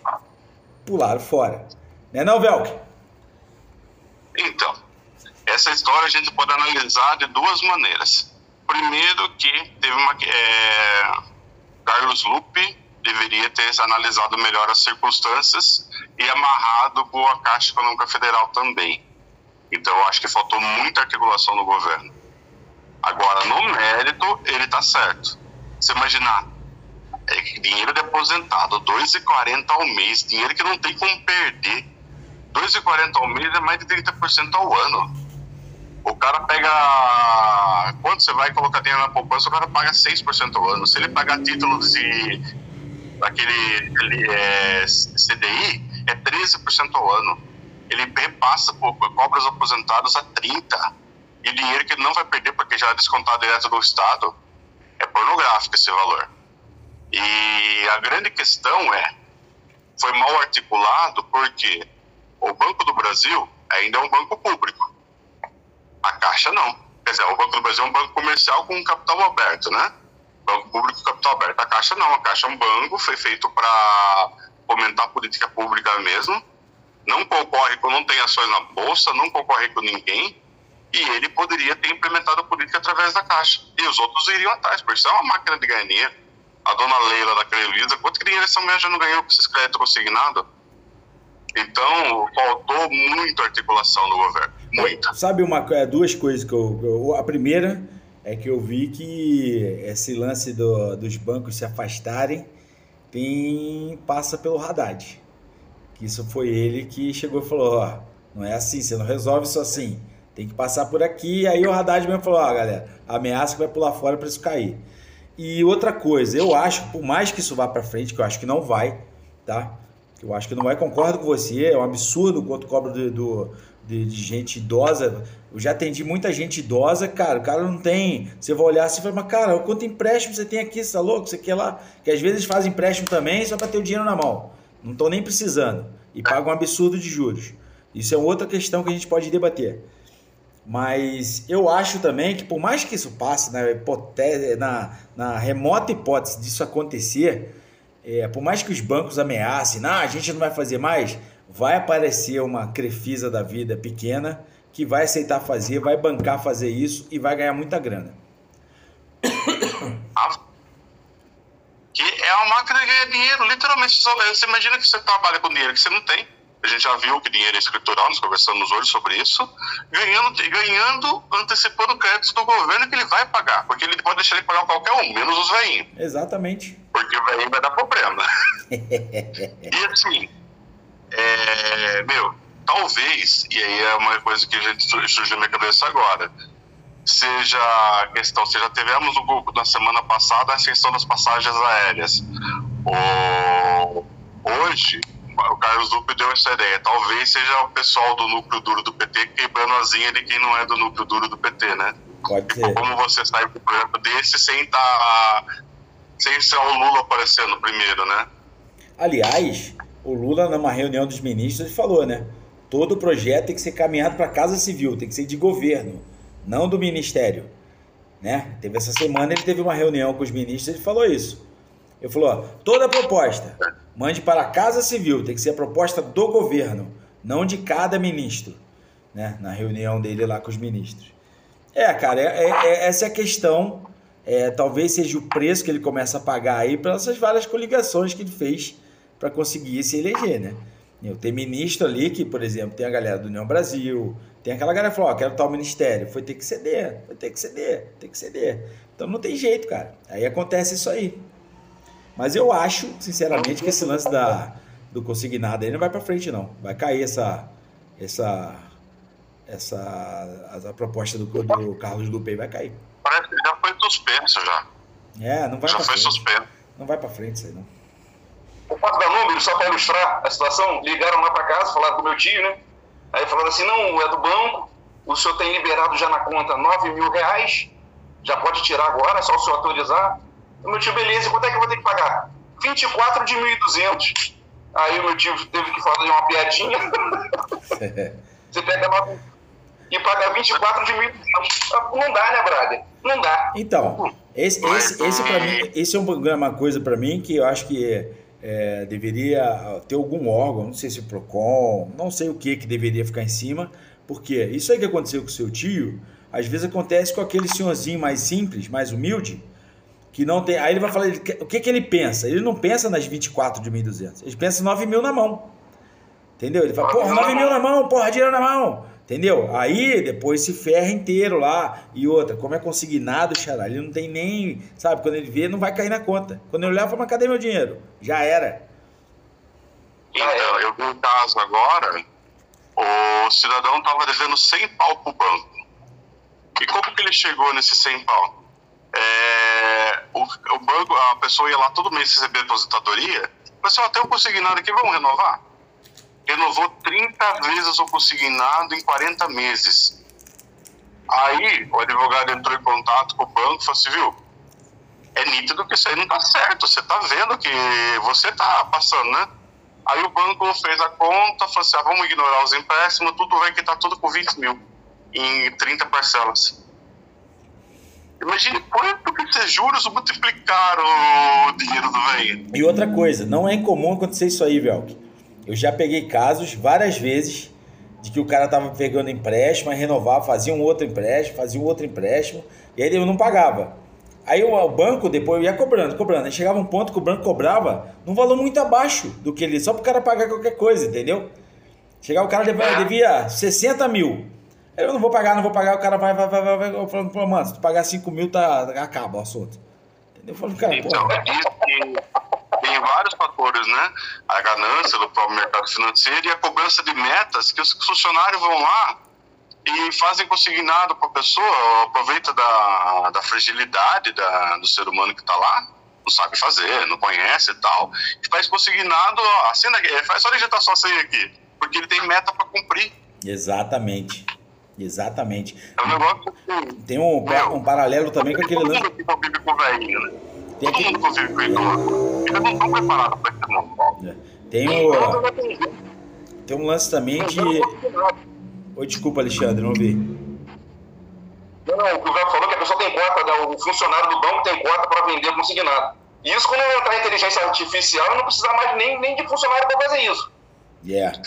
pularam fora. Né não, Velk? Então, essa história a gente pode analisar de duas maneiras. Primeiro que teve uma é, Carlos Lupe deveria ter analisado melhor as circunstâncias e amarrado com a Caixa Econômica Federal também. Então, eu acho que faltou muita articulação no governo. Agora, no mérito, ele está certo. Você imaginar, é dinheiro de aposentado, 2,40 ao mês, dinheiro que não tem como perder. 2,40 ao mês é mais de 30% ao ano. O cara pega. Quando você vai colocar dinheiro na poupança, o cara paga 6% ao ano. Se ele pagar títulos de. aquele ele, é, CDI, é 13% ao ano. Ele repassa, pô, cobra os aposentados a 30%. E dinheiro que ele não vai perder, porque já é descontado direto do Estado, é pornográfico esse valor. E a grande questão é: foi mal articulado porque o Banco do Brasil ainda é um banco público. A Caixa não. Quer dizer, o Banco do Brasil é um banco comercial com capital aberto, né? Banco público capital aberto. A Caixa não. A Caixa é um banco, foi feito para fomentar a política pública mesmo. Não concorre com, não tem ações na bolsa, não concorre com ninguém. E ele poderia ter implementado a política através da Caixa. E os outros iriam atrás, porque isso é uma máquina de ganhar dinheiro. A dona Leila da Crelisa, quanto dinheiro essa mulher já não ganhou com esses créditos consignados? Então, faltou muita articulação do governo. Muita. Sabe uma, é, duas coisas que eu, eu- A primeira é que eu vi que esse lance do- dos bancos se afastarem tem, passa pelo Haddad. Que isso foi ele que chegou e falou: ó, não é assim, você não resolve isso assim. Tem que passar por aqui. Aí o Haddad mesmo falou: ó, galera, ameaça que vai pular fora para isso cair. E outra coisa, eu acho, por mais que isso vá para frente, que eu acho que não vai, tá? Eu acho que não vai, concordo com você, é um absurdo quanto cobra do, do, de, de, gente idosa. Eu já atendi muita gente idosa, cara. O cara não tem. Você vai olhar assim e fala, mas cara, quanto empréstimo você tem aqui? Você tá louco? Você quer lá? Que às vezes fazem empréstimo também só para ter o dinheiro na mão. Não estão nem precisando. E pagam um absurdo de juros. Isso é outra questão que a gente pode debater. Mas eu acho também que, por mais que isso passe, na, na, na remota hipótese disso acontecer, é, por mais que os bancos ameacem, ah, a gente não vai fazer mais, vai aparecer uma crefisa da vida pequena que vai aceitar fazer, vai bancar fazer isso e vai ganhar muita grana. Que é uma máquina de ganhar dinheiro, literalmente. Você imagina que você trabalha com dinheiro que você não tem. A gente já viu que dinheiro é escritural, nós conversamos hoje sobre isso, ganhando, ganhando, antecipando créditos do governo que ele vai pagar, porque ele pode deixar ele pagar qualquer um, menos os veinhos. Exatamente. Porque o veinho vai dar problema. *laughs* e assim, é, meu, talvez, e aí é uma coisa que a gente surgiu na minha cabeça agora, seja a questão, seja tivemos no grupo na semana passada a questão das passagens aéreas. O, hoje, o Carlos Duque deu essa ideia. Talvez seja o pessoal do núcleo duro do PT quebrando a zinha de quem não é do núcleo duro do PT, né? Pode ser. Como você sai um projeto desse sem tá, sem ser o Lula aparecendo primeiro, né? Aliás, o Lula, numa reunião dos ministros, falou, né? Todo projeto tem que ser caminhado para a Casa Civil, tem que ser de governo, não do ministério. Né? Teve essa semana, ele teve uma reunião com os ministros e falou isso. Ele falou: ó, toda proposta mande para a Casa Civil, tem que ser a proposta do governo, não de cada ministro. Né? Na reunião dele lá com os ministros. É, cara, é, é, é essa é a questão. É, talvez seja o preço que ele começa a pagar aí para essas várias coligações que ele fez para conseguir se eleger, né? Tem ministro ali que, por exemplo, tem a galera do União Brasil, tem aquela galera que falou, ó, quero tal ministério. Foi ter que ceder, foi ter que ceder, tem que ceder. Então não tem jeito, cara. Aí acontece isso aí. Mas eu acho, sinceramente, que esse lance da, do consignado aí não vai para frente, não. Vai cair essa. essa essa a, proposta do, do Carlos Lupe vai cair. Parece que já foi suspenso já. É, não vai Já foi frente. suspenso. Não vai para frente isso aí, não. Por parte da número, só para ilustrar a situação, ligaram lá para casa, falaram com meu tio, né? Aí falaram assim, não, é do banco, o senhor tem liberado já na conta 9 mil reais, já pode tirar agora, é só o senhor autorizar. O meu tio, beleza, quanto é que eu vou ter que pagar? 24 de 1.200. Aí o meu tio teve que fazer uma piadinha. *laughs* Você pega 9 e paga 24 de 1.200. Não dá, né, brother? Não dá. Então, esse, esse, esse, pra mim, esse é uma coisa para mim que eu acho que é, deveria ter algum órgão, não sei se o PROCON, não sei o que que deveria ficar em cima, porque isso aí que aconteceu com o seu tio, às vezes acontece com aquele senhorzinho mais simples, mais humilde, que não tem. Aí ele vai falar, o que, que ele pensa? Ele não pensa nas 24 de 1.200, ele pensa 9 mil na mão. Entendeu? Ele fala, porra, 9 mil na mão, porra, dinheiro na mão. Entendeu? Aí depois se ferra inteiro lá. E outra, como é consignado, xará, ele não tem nem. Sabe, quando ele vê, não vai cair na conta. Quando ele olhar, fala, mas cadê meu dinheiro? Já era. Então, eu vi um caso agora, o cidadão estava devendo 100 pau pro banco. E como que ele chegou nesse 100 pau? É, o, o, banco, a pessoa ia lá todo mês receber aposentadoria, mas assim, tem um consignado aqui, vamos renovar? renovou 30 vezes o consignado em 40 meses. Aí o advogado entrou em contato com o banco e falou assim, viu, é nítido que isso aí não está certo, você está vendo que você está passando, né? Aí o banco fez a conta, falou assim, ah, vamos ignorar os empréstimos, tudo vai quitar tudo com 20 mil em 30 parcelas. Imagine quanto que esses juros multiplicaram o dinheiro do velho. E outra coisa, não é incomum acontecer isso aí, Velk eu já peguei casos várias vezes de que o cara tava pegando empréstimo, aí renovava, fazia um outro empréstimo, fazia um outro empréstimo, e aí ele não pagava. Aí o banco depois ia cobrando, cobrando. Aí chegava um ponto que o banco cobrava num valor muito abaixo do que ele, só para o cara pagar qualquer coisa, entendeu? Chegava o cara devia, devia 60 mil. Eu não vou pagar, não vou pagar, o cara vai, vai, vai, vai. Eu falo, mano, se tu pagar 5 mil, tá, acaba o assunto. Entendeu? Eu falo, cara, então, tem vários fatores, né? A ganância do próprio mercado financeiro e a cobrança de metas que os funcionários vão lá e fazem consignado para a pessoa, aproveita da, da fragilidade da, do ser humano que está lá, não sabe fazer, não conhece e tal, e faz consignado, assina aqui, faz só digitar sua senha aqui, porque ele tem meta para cumprir. Exatamente. Exatamente. É um negócio que. Tem um, Meu, um paralelo também com aquele Todo lance. mundo que convive com o velhinho, né? Tem Todo mundo convive com idoso. Eles não estão preparados para esse mundo. Tem, Então, o, tem um lance também de. Oi, desculpa, Alexandre, não ouvi. Não, o que o Velho falou é que a pessoa tem cota, né? o funcionário do banco tem cota para vender consignado. Isso quando entrar inteligência artificial, não precisa mais nem, nem de funcionário para fazer isso. Yeah.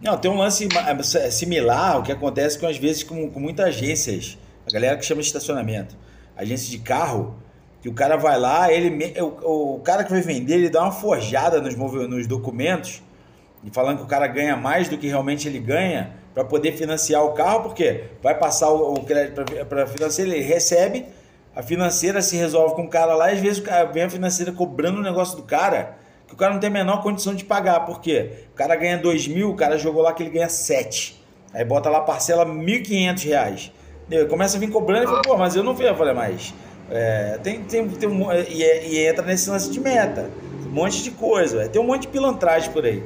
Não, tem um lance ma- similar ao que acontece com às vezes com, com muitas agências. A galera que chama de estacionamento. Agência de carro, que o cara vai lá, ele o, o cara que vai vender, ele dá uma forjada nos, nos documentos, falando que o cara ganha mais do que realmente ele ganha para poder financiar o carro, porque vai passar o, o crédito para financiar, ele recebe, a financeira se resolve com o cara lá, e às vezes o cara, vem a financeira cobrando o negócio do cara, que o cara não tem a menor condição de pagar, por quê? O cara ganha 2 mil, o cara jogou lá que ele ganha 7. Aí bota lá parcela 1.500 reais. Entendeu? Começa a vir cobrando e fala, pô, mas eu não vi. Eu falei, mas é, tem, tem, tem um, e, é- e entra nesse lance de meta. Um monte de coisa. Tem um monte de pilantragem por aí.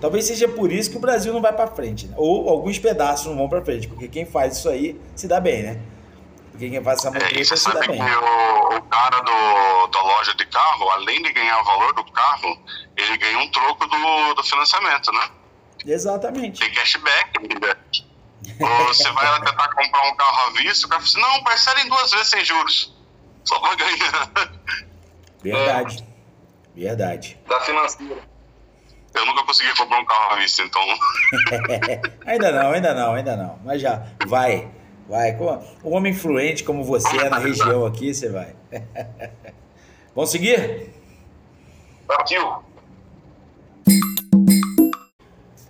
Talvez seja por isso que o Brasil não vai pra frente. né? Ou alguns pedaços não vão pra frente. Porque quem faz isso aí se dá bem, né? Quem faz essa É, e você sabe bem. que o, o cara do, da loja de carro, além de ganhar o valor do carro, ele ganha um troco do, do financiamento, né? Exatamente. Tem cashback. né? Ou Você vai lá tentar comprar um carro à vista, o cara fala assim, não, parcela em duas vezes sem juros. Só pra ganhar. Verdade. Verdade. Da financeira. Eu nunca consegui comprar um carro à vista, então. *laughs* Ainda não, ainda não, ainda não. Mas já, vai. Vai. Um homem influente como você é na região aqui, você vai. *laughs* Vamos seguir? Partiu.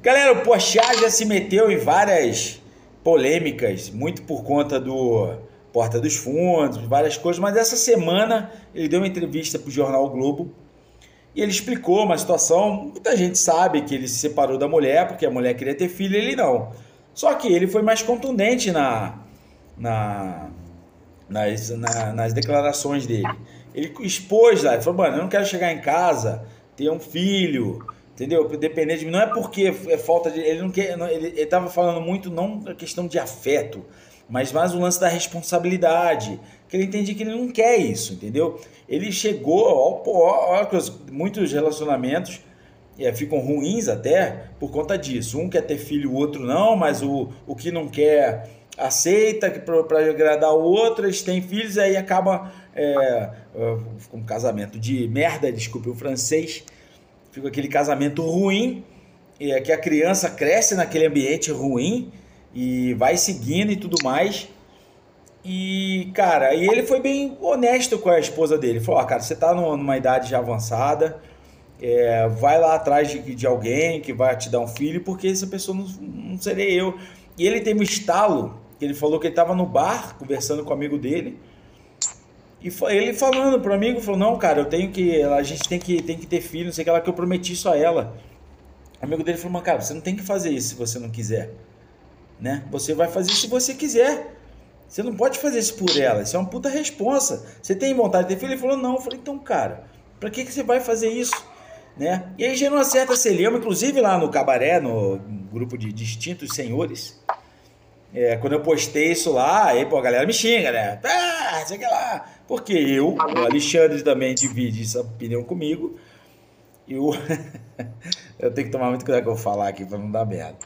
Galera, o Pochá já se meteu em várias polêmicas, muito por conta do Porta dos Fundos, várias coisas, mas essa semana ele deu uma entrevista para o jornal o Globo e ele explicou uma situação. Muita gente sabe que ele se separou da mulher porque a mulher queria ter filho, ele não. Só que ele foi mais contundente na, na, nas, na- nas declarações dele. Ele expôs lá, ele falou, mano, eu não quero chegar em casa, ter um filho, entendeu? Depender de mim. Não é porque é falta de. Ele não quer. ele, ele tava falando muito, não a questão de afeto, mas mais o lance da responsabilidade. Que ele entendia que ele não quer isso, entendeu? Ele chegou ao. muitos relacionamentos é, ficam ruins até por conta disso. Um quer ter filho, o outro não, mas o, o que não quer aceita que para agradar o outro, eles têm filhos, aí acaba é, é, com um casamento de merda, desculpe o francês, fica aquele casamento ruim, é, que a criança cresce naquele ambiente ruim e vai seguindo e tudo mais. E, cara, e ele foi bem honesto com a esposa dele. Falou: ó, cara, você tá numa numa idade já avançada, é, vai lá atrás de, de alguém que vai te dar um filho, porque essa pessoa não, não serei eu. E ele teve um estalo, ele falou que ele estava no bar conversando com o amigo dele. E ele falando pro amigo, falou, não, cara, eu tenho que. A gente tem que, tem que ter filho, não sei o que lá, que eu prometi isso a ela. O amigo dele falou, mas cara, você não tem que fazer isso se você não quiser. Né? Você vai fazer se você quiser. Você não pode fazer isso por ela. Isso é uma puta responsa. Você tem vontade de ter filho? Ele falou, não. Eu falei, então, cara, pra que, que você vai fazer isso? Né? E aí gerou uma certa celeuma, inclusive lá no cabaré, no grupo de distintos senhores. É, quando eu postei isso lá, aí pô, a galera me xinga, né? Ah, que lá. Porque eu, o Alexandre também divide essa opinião comigo. Eu, *laughs* eu tenho que tomar muito cuidado com eu falar aqui pra não dar merda.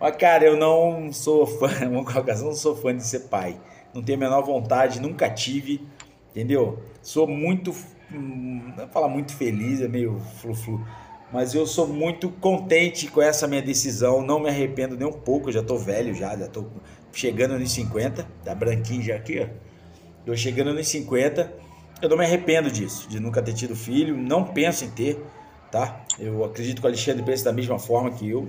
Mas, cara, eu não sou fã, *laughs* vamos colocar assim, eu não sou fã de ser pai. Não tenho a menor vontade, nunca tive, entendeu? Sou muito, hum, não vou falar muito feliz, é meio flu-flu, mas eu sou muito contente com essa minha decisão, não me arrependo nem um pouco, eu já tô velho já, já tô chegando nos 50, tá branquinho já aqui, ó. Eu chegando nos 50, eu não me arrependo disso, de nunca ter tido filho, não penso em ter, tá? Eu acredito que o Alexandre pensa da mesma forma que eu.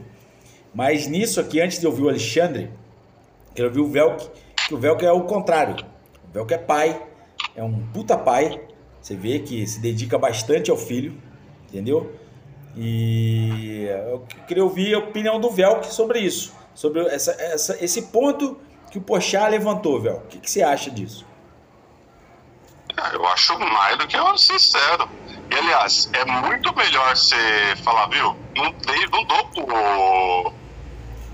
Mas nisso aqui, antes de ouvir o Alexandre, quero ouvir o Velk, que o Velk é o contrário. O Velk é pai, é um puta pai. Você vê que se dedica bastante ao filho, entendeu? E eu queria ouvir a opinião do Velk sobre isso, sobre essa, essa- esse ponto que o Pochá levantou, Velk. O que, que você acha disso? Eu acho mais do que eu sincero. E aliás, é muito melhor você falar, viu? Não, dei, não dou pro,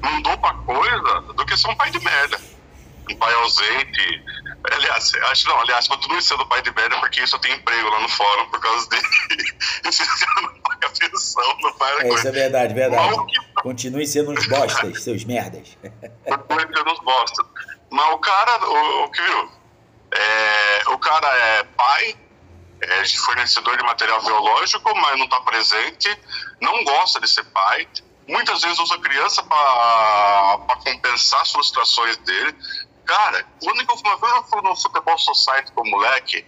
não dou pra coisa do que ser um pai de merda. Um pai ausente. Aliás, acho não, aliás, continue sendo pai de merda porque isso eu tenho emprego lá no fórum por causa dele. *laughs* Esse não paga pensão, não paga É, isso é verdade, verdade. Que Continue sendo uns bostas, seus merdas. *laughs* Continue sendo uns bosta. Mas o cara, o, o que viu? É, o cara é pai, é fornecedor de material biológico, mas não está presente, não gosta de ser pai. Muitas vezes usa criança para compensar as frustrações dele. Cara, quando vez eu fui no Futebol Society com o moleque,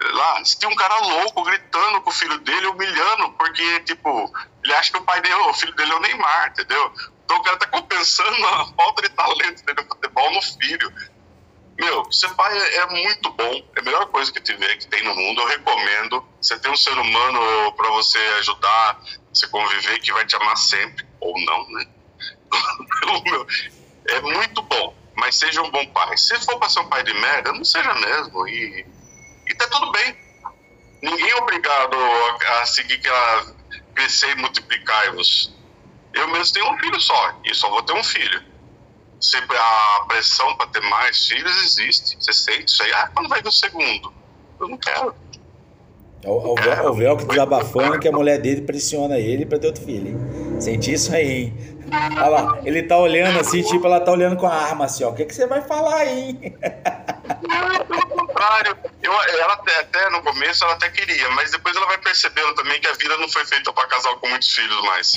lá, tinha um cara louco gritando com o filho dele, humilhando, porque, tipo, ele acha que o pai dele, o filho dele é o Neymar, entendeu? Então o cara tá compensando a falta de talento dele no futebol no filho. Meu, ser pai é, é muito bom, é a melhor coisa que tiver, que tem no mundo, eu recomendo. Você tem um ser humano para você ajudar, você conviver, que vai te amar sempre, ou não, né? *laughs* É muito bom, mas seja um bom pai. Se for pra ser um pai de merda, não seja mesmo, e, e tá tudo bem. Ninguém é obrigado a, a seguir aquela crescer e multiplicar-vos. Eu mesmo tenho um filho só, e só vou ter um filho. Sempre a pressão para ter mais filhos existe. Você sente isso aí. Ah, quando vai vir o segundo? Eu não quero. É o, o, Vel- o Velcro desabafando que a mulher dele pressiona ele pra ter outro filho, hein? Senti isso aí, hein? Olha lá, ele tá olhando assim, tipo, ela tá olhando com a arma assim, ó. O que, que você vai falar aí, pelo contrário. Eu, ela até, até no começo ela até queria, mas depois ela vai percebendo também que a vida não foi feita para casal com muitos filhos mais.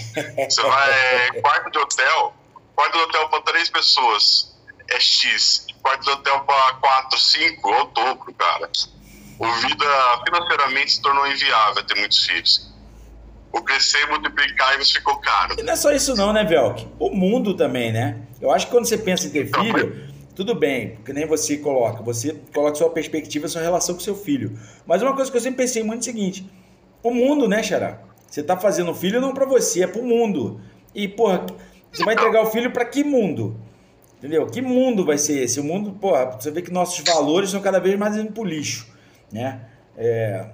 Você vai quarto de hotel, quarto de hotel para três pessoas é X, quarto de hotel para quatro, cinco, é o dobro, cara. O vida financeiramente se tornou inviável ter muitos filhos. O crescer, multiplicar e ficou caro. E não é só isso não, né, Velk? O mundo também, né? Eu acho que quando você pensa em ter filho, tudo bem, porque nem você coloca. Você coloca sua perspectiva, sua relação com seu filho. Mas uma coisa que eu sempre pensei muito é o seguinte: o mundo, né, Xará? Você tá fazendo filho não pra você, é pro mundo. E, porra, você vai entregar o filho pra que mundo? Entendeu? Que mundo vai ser esse? O mundo, porra, você vê que nossos valores estão cada vez mais indo pro lixo, né? É,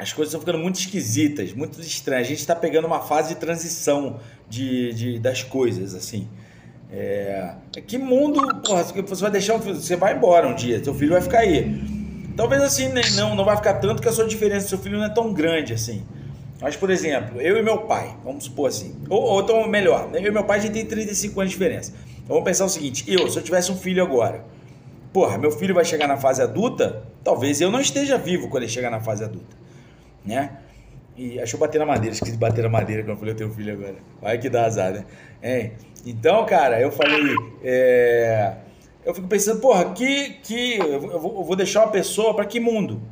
as coisas estão ficando muito esquisitas, muito estranhas. A gente está pegando uma fase de transição de, de- das coisas, assim. É, que mundo, porra, você vai deixar um filho, você vai embora um dia, seu filho vai ficar aí. Talvez assim, não, não vai ficar tanto que a sua diferença do seu filho não é tão grande assim. Mas, por exemplo, eu e meu pai, vamos supor assim, ou, ou então melhor, eu e meu pai a gente tem 35 anos de diferença. Então vamos pensar o seguinte, eu, se eu tivesse um filho agora, porra, meu filho vai chegar na fase adulta, talvez eu não esteja vivo quando ele chegar na fase adulta, né? E eu bater na madeira, esqueci de bater na madeira quando eu falei eu tenho filho agora. Vai que dá azar, né? É. Então, cara, eu falei. é, Eu fico pensando, porra, que. que eu vou- eu vou, deixar uma pessoa pra que mundo?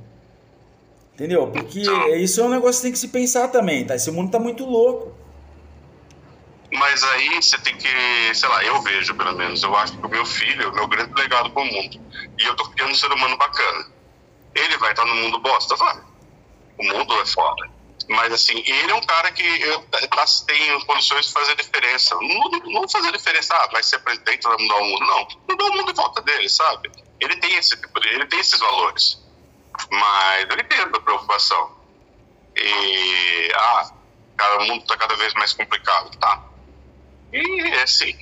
Entendeu? Porque isso é um negócio que tem que se pensar também, tá? Esse mundo tá muito louco. Mas aí você tem que, sei lá, eu vejo pelo menos, eu acho que o meu filho é o meu grande legado pro mundo. E eu tô criando um ser humano bacana. Ele vai estar no mundo bosta, vai. O mundo é foda. Mas assim, ele é um cara que eu, tá, tem condições de fazer diferença. Não, não, fazer diferença, ah, vai ser presidente, vai mudar o mundo. Não, mudar o mundo em volta dele, sabe? Ele tem esse tipo de, ele tem esses valores. Mas eu entendo a preocupação. E, ah, cara, o mundo tá cada vez mais complicado, tá? E é assim.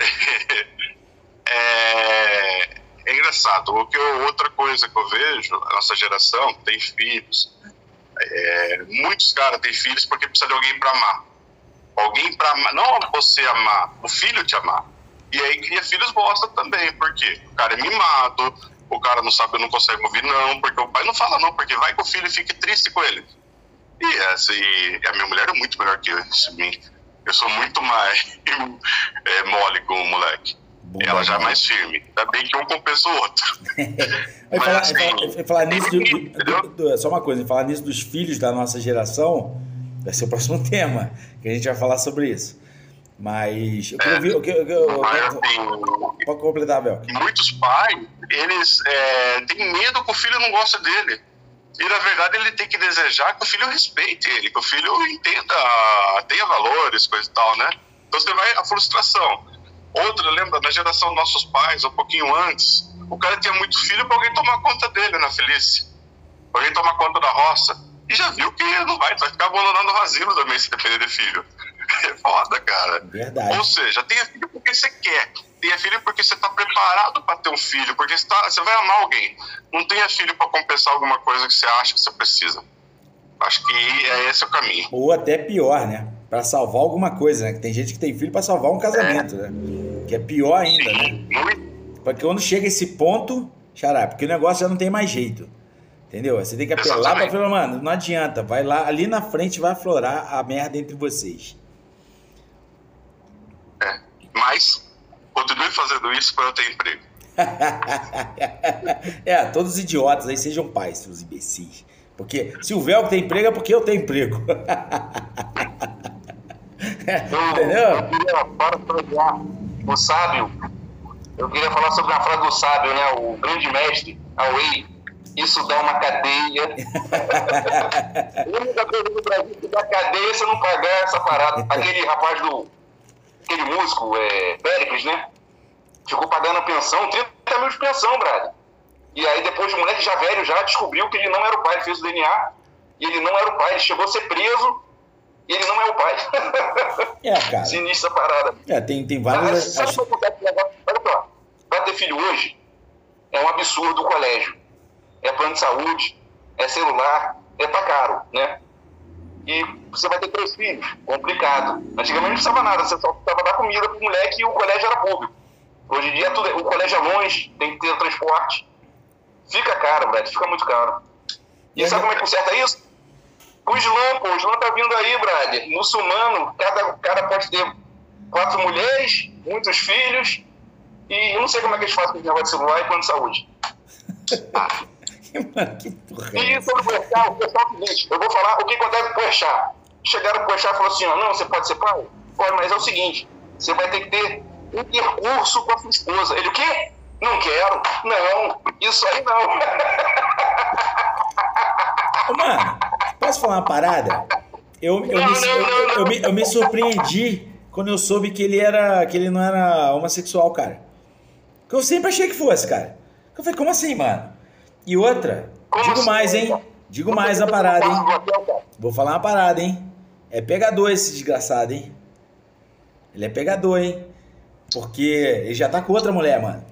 *laughs* é, é engraçado. O que eu- outra coisa que eu vejo, a nossa geração tem filhos. É, muitos caras têm filhos porque precisa de alguém para amar. Alguém para amar, não você amar, o filho te amar. E aí cria filhos bosta também, porque o cara é mimado, o cara não sabe, não consegue ouvir não, porque o pai não fala não, porque vai que o filho fique triste com ele. E, e a minha mulher é muito melhor que eu. isso me- Eu sou muito mais *laughs* é, mole com o moleque. Bunda Ela já é mais firme. Ainda bem que um compensa o outro. *laughs* Mas falar, assim, falar- nisso do- do- do- só uma coisa, falar nisso dos filhos da nossa geração, vai ser o próximo *laughs* tema, que a gente vai falar sobre isso. Mas eu queria ouvir. Eu, quero- eu, quero- Mas eu, assim, pode completar, Bel. muitos pais, eles é, têm medo que o filho não goste dele. E na verdade ele tem que desejar que o filho respeite ele, que o filho entenda, tenha valores, coisa e tal, né? Então você vai a frustração. Outra, lembra, na geração dos nossos pais, um pouquinho antes, o cara tinha muito filho para alguém tomar conta dele na Felice. Pra alguém tomar conta da roça. E já viu que não vai, vai ficar abandonando o asilo também se depender de filho. É foda, cara. Verdade. Ou seja, tenha filho porque você quer. Tenha filho porque você tá preparado para ter um filho, porque você, tá, você vai amar alguém. Não tenha filho para compensar alguma coisa que você acha que você precisa. Acho que é esse o caminho. Ou até pior, né? Pra salvar alguma coisa, né? Que tem gente que tem filho pra salvar um casamento, né? Que é pior ainda, né? Porque quando chega esse ponto, xará, porque o negócio já não tem mais jeito. Entendeu? Você tem que apelar pra Exatamente. falar, mano, não adianta. Vai lá, ali na frente vai aflorar a merda entre vocês. É. Mas, continue fazendo isso para eu ter emprego. *laughs* é, todos os idiotas aí sejam pais, seus imbecis. Porque se o Velcro tem emprego é porque eu tenho emprego. *laughs* Eu, Entendeu? eu queria parafrasear o sábio. Eu queria falar sobre a frase do sábio, né? O grande mestre, Away. Isso dá uma cadeia. *laughs* a única coisa no Brasil que dá cadeia é você não pagar essa parada. Aquele rapaz do. Aquele músico, é, Péricles, né? Ficou pagando a pensão, 30 mil de pensão, brother. E aí depois o moleque já velho já descobriu que ele não era o pai, ele fez o DNA. E ele não era o pai, ele chegou a ser preso. E ele não é o pai. É, cara. Sinistra parada. É, tem, tem várias. sabe? Olha só, pra ter filho hoje, é um absurdo o colégio. É plano de saúde, é celular, é pra caro, né? E você vai ter três filhos, complicado. Antigamente não precisava nada, você só precisava dar comida pro moleque e o colégio era público. Hoje em dia tudo, é- o colégio é longe, tem que ter transporte. Fica caro, velho, fica muito caro. E sabe como é que conserta isso? O Islã, pô, o Islã tá vindo aí, brother. Muçulmano, cada cara pode ter quatro mulheres, muitos filhos, e eu não sei como é que eles fazem com o negócio de celular e plano de saúde. *laughs* Que porra é E sobre o Porchat, o pessoal é o seguinte, eu vou falar o que acontece com o Porchat. Chegaram pro Porchat e falaram assim, ó, não, você pode ser pai? Pode, mas é o seguinte, você vai ter que ter um percurso com a sua esposa. Ele, o quê? Não quero. Não, isso aí não. Ô, mano, posso falar uma parada? Eu, eu, Não, me, não, eu, não, eu não. me, eu me surpreendi quando eu soube que ele era. que ele não era homossexual, cara. Que eu sempre achei que fosse, cara. Eu falei, como assim, mano? E outra, Como digo assim, mais, hein? Digo mais a parada, hein? Vou falar uma parada, hein? É pegador esse desgraçado, hein? Ele é pegador, hein? Porque ele já tá com outra mulher, mano.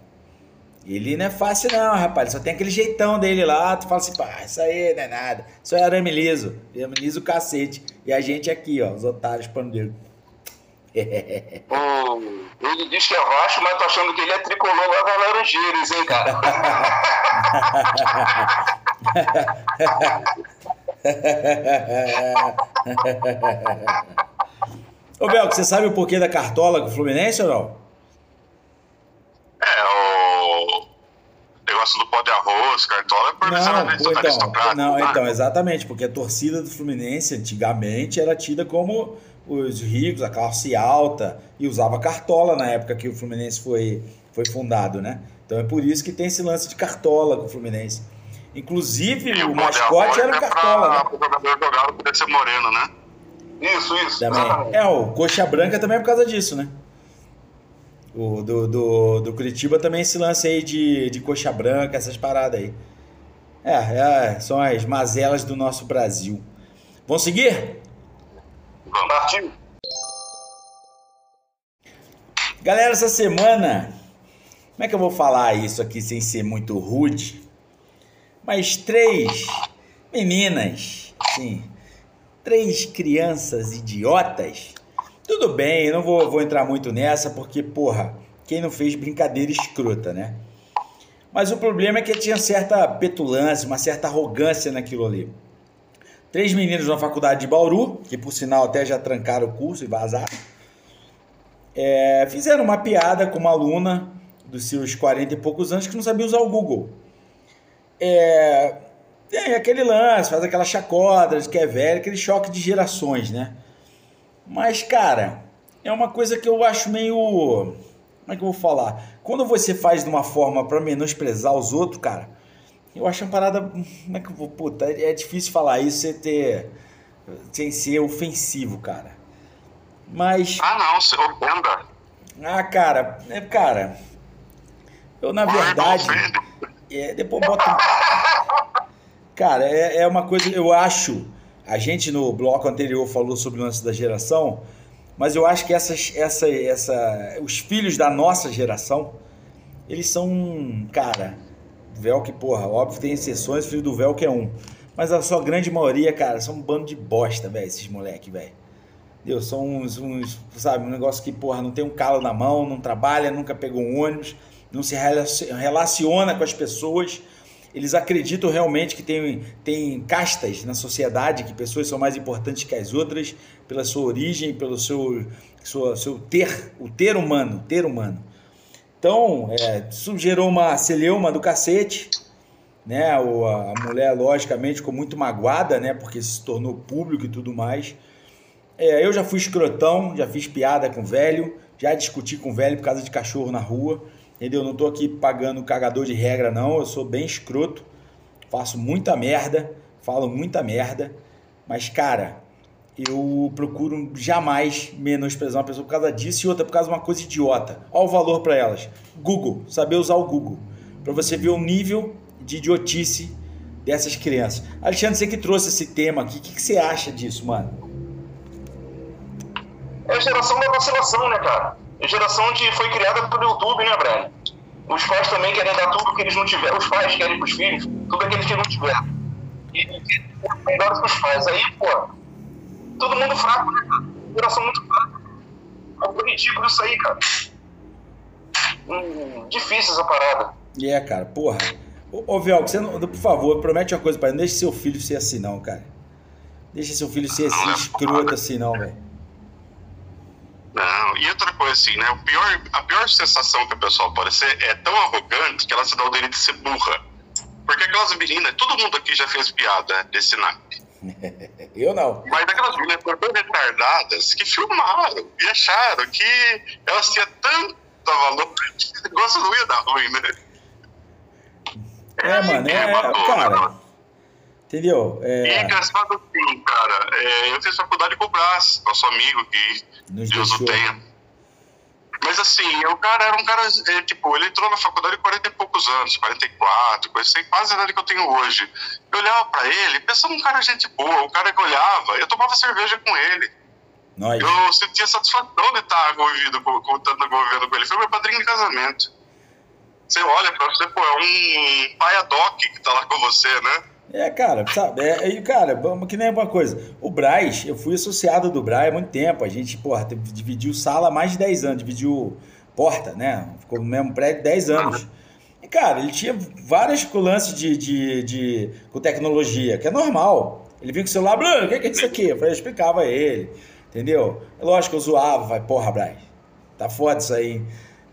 Ele não é fácil, não, rapaz. Só tem aquele jeitão dele lá. Tu fala assim, pá, isso aí não é nada. Isso é arame liso. Arame liso o cacete. E a gente aqui, ó, os otários pandeiros. O- Ele diz que é Vasco, mas tô achando que ele é tricolor lá da Laranjeiras, hein, cara? *laughs* Ô, Belco, você sabe o porquê da cartola com o Fluminense ou não? É, o negócio do pó de arroz, cartola, é por Não, então, não, né? então, exatamente, porque a torcida do Fluminense antigamente era tida como os ricos, a classe alta, e usava cartola na época que o Fluminense foi, foi fundado, né? Então é por isso que tem esse lance de cartola com o Fluminense. Inclusive, E o mascote era o é cartola, né? pra o jogador jogar poder ser moreno, né? Isso, isso. Também. exatamente. É, o Coxa Branca também é por causa disso, né? O do, do, do Curitiba também esse lance aí de, de coxa branca, essas paradas aí. É, é, são as mazelas do nosso Brasil. Vamos seguir? Vamos. Partiu. Galera, essa semana, como é que eu vou falar isso aqui sem ser muito rude? Mas três meninas, sim, três crianças idiotas. Tudo bem, eu não vou, vou entrar muito nessa, porque, porra, quem não fez brincadeira escrota, né? Mas o problema é que tinha certa petulância, uma certa arrogância naquilo ali. Três meninos na faculdade de Bauru, que por sinal até já trancaram o curso e vazaram. É, fizeram uma piada com uma aluna dos seus 40 e poucos anos que não sabia usar o Google. É, tem aquele lance, faz aquela chacota que é velho, aquele choque de gerações, né? Mas, cara, é uma coisa que eu acho meio. Como é que eu vou falar? Quando você faz de uma forma para menosprezar os outros, cara, eu acho uma parada. Como é que eu vou. Puta, é difícil falar isso sem ter. sem ser ofensivo, cara. Mas. Ah, não, você ofenda. Ah, cara, é, cara. Eu, na Não verdade. É, depois bota. Cara, é, é uma coisa. Eu acho. A gente no bloco anterior falou sobre o lance da geração. Mas eu acho que essas, essa, essa, os filhos da nossa geração, eles são, cara, Velk, porra, óbvio tem exceções, filho do Velk é um. Mas a sua grande maioria, cara, são um bando de bosta, velho, esses moleque, velho. Deus, são uns, uns, sabe, um negócio que, porra, não tem um calo na mão, não trabalha, nunca pegou um ônibus, não se relaciona com as pessoas. Eles acreditam realmente que tem, tem castas na sociedade, que pessoas são mais importantes que as outras, pela sua origem, pelo seu, sua, seu ter, o ter humano, ter humano. Então, é, isso gerou uma celeuma do cacete, né? O, a mulher, logicamente, ficou muito magoada, né? Porque se tornou público e tudo mais. É, eu já fui escrotão, já fiz piada com velho, já discuti com velho por causa de cachorro na rua. Entendeu? Não tô aqui pagando cagador de regra, não. Eu sou bem escroto. Faço muita merda. Falo muita merda. Mas, cara, eu procuro jamais menosprezar uma pessoa por causa disso e outra por causa de uma coisa idiota. Olha o valor para elas. Google. Saber usar o Google. Para você ver o nível de idiotice dessas crianças. Alexandre, você que trouxe esse tema aqui, o que, que você acha disso, mano? É a geração da vacilação, né, cara? Geração de foi criada pelo YouTube, né, Brian? Os pais também querem dar tudo que eles não tiveram. Os pais querem para os filhos tudo aquilo que eles não tiveram. E melhor que os pais. Aí, pô, todo mundo fraco, né, cara? Geração muito fraca. É ridículo isso aí, cara. Hum, difícil essa parada. E é, cara, porra. Ô, ô Velco, você não, por favor, promete uma coisa para ele. Não deixe seu filho ser assim, não, cara. Deixa seu filho ser assim, escroto assim, não, velho. Não, e outra coisa assim, né? O pior, a pior sensação que a pessoa pode ser é tão arrogante que ela se dá o direito de ser burra. Porque aquelas meninas, todo mundo aqui já fez piada desse naipe. *laughs* Eu não. Mas aquelas meninas foram tão retardadas que filmaram e acharam que elas tinham tanto valor que o negócio não ia dar ruim, né? É, é mano, é, é cara. Entendeu? É... E é engraçado assim, cara. É, eu fiz faculdade com o Brás, nosso amigo que Nos Deus deixou. o tenha. Mas assim, o cara era um cara, é, tipo, ele entrou na faculdade com 40 e poucos anos, 44, coisa assim, quase a idade que eu tenho hoje. Eu olhava pra ele, pensando um cara gente boa, um cara que olhava, eu tomava cerveja com ele. Nós. Eu sentia satisfação de estar convivido, contando convivendo com ele. Foi meu padrinho de casamento. Você olha pra você, pô, é um pai adoc que tá lá com você, né? É, cara, sabe? É, cara, que nem uma coisa. O Braz, eu fui associado do Braz há muito tempo. A gente, porra, dividiu sala há mais de 10 anos, dividiu porta, né? Ficou no mesmo prédio 10 anos. E, cara, ele tinha vários lances de, de, de, com tecnologia, que é normal. Ele vinha com o celular, o que é isso aqui? Eu, falei, eu explicava a ele, entendeu? É lógico eu zoava, vai, porra, Braz, tá foda isso aí.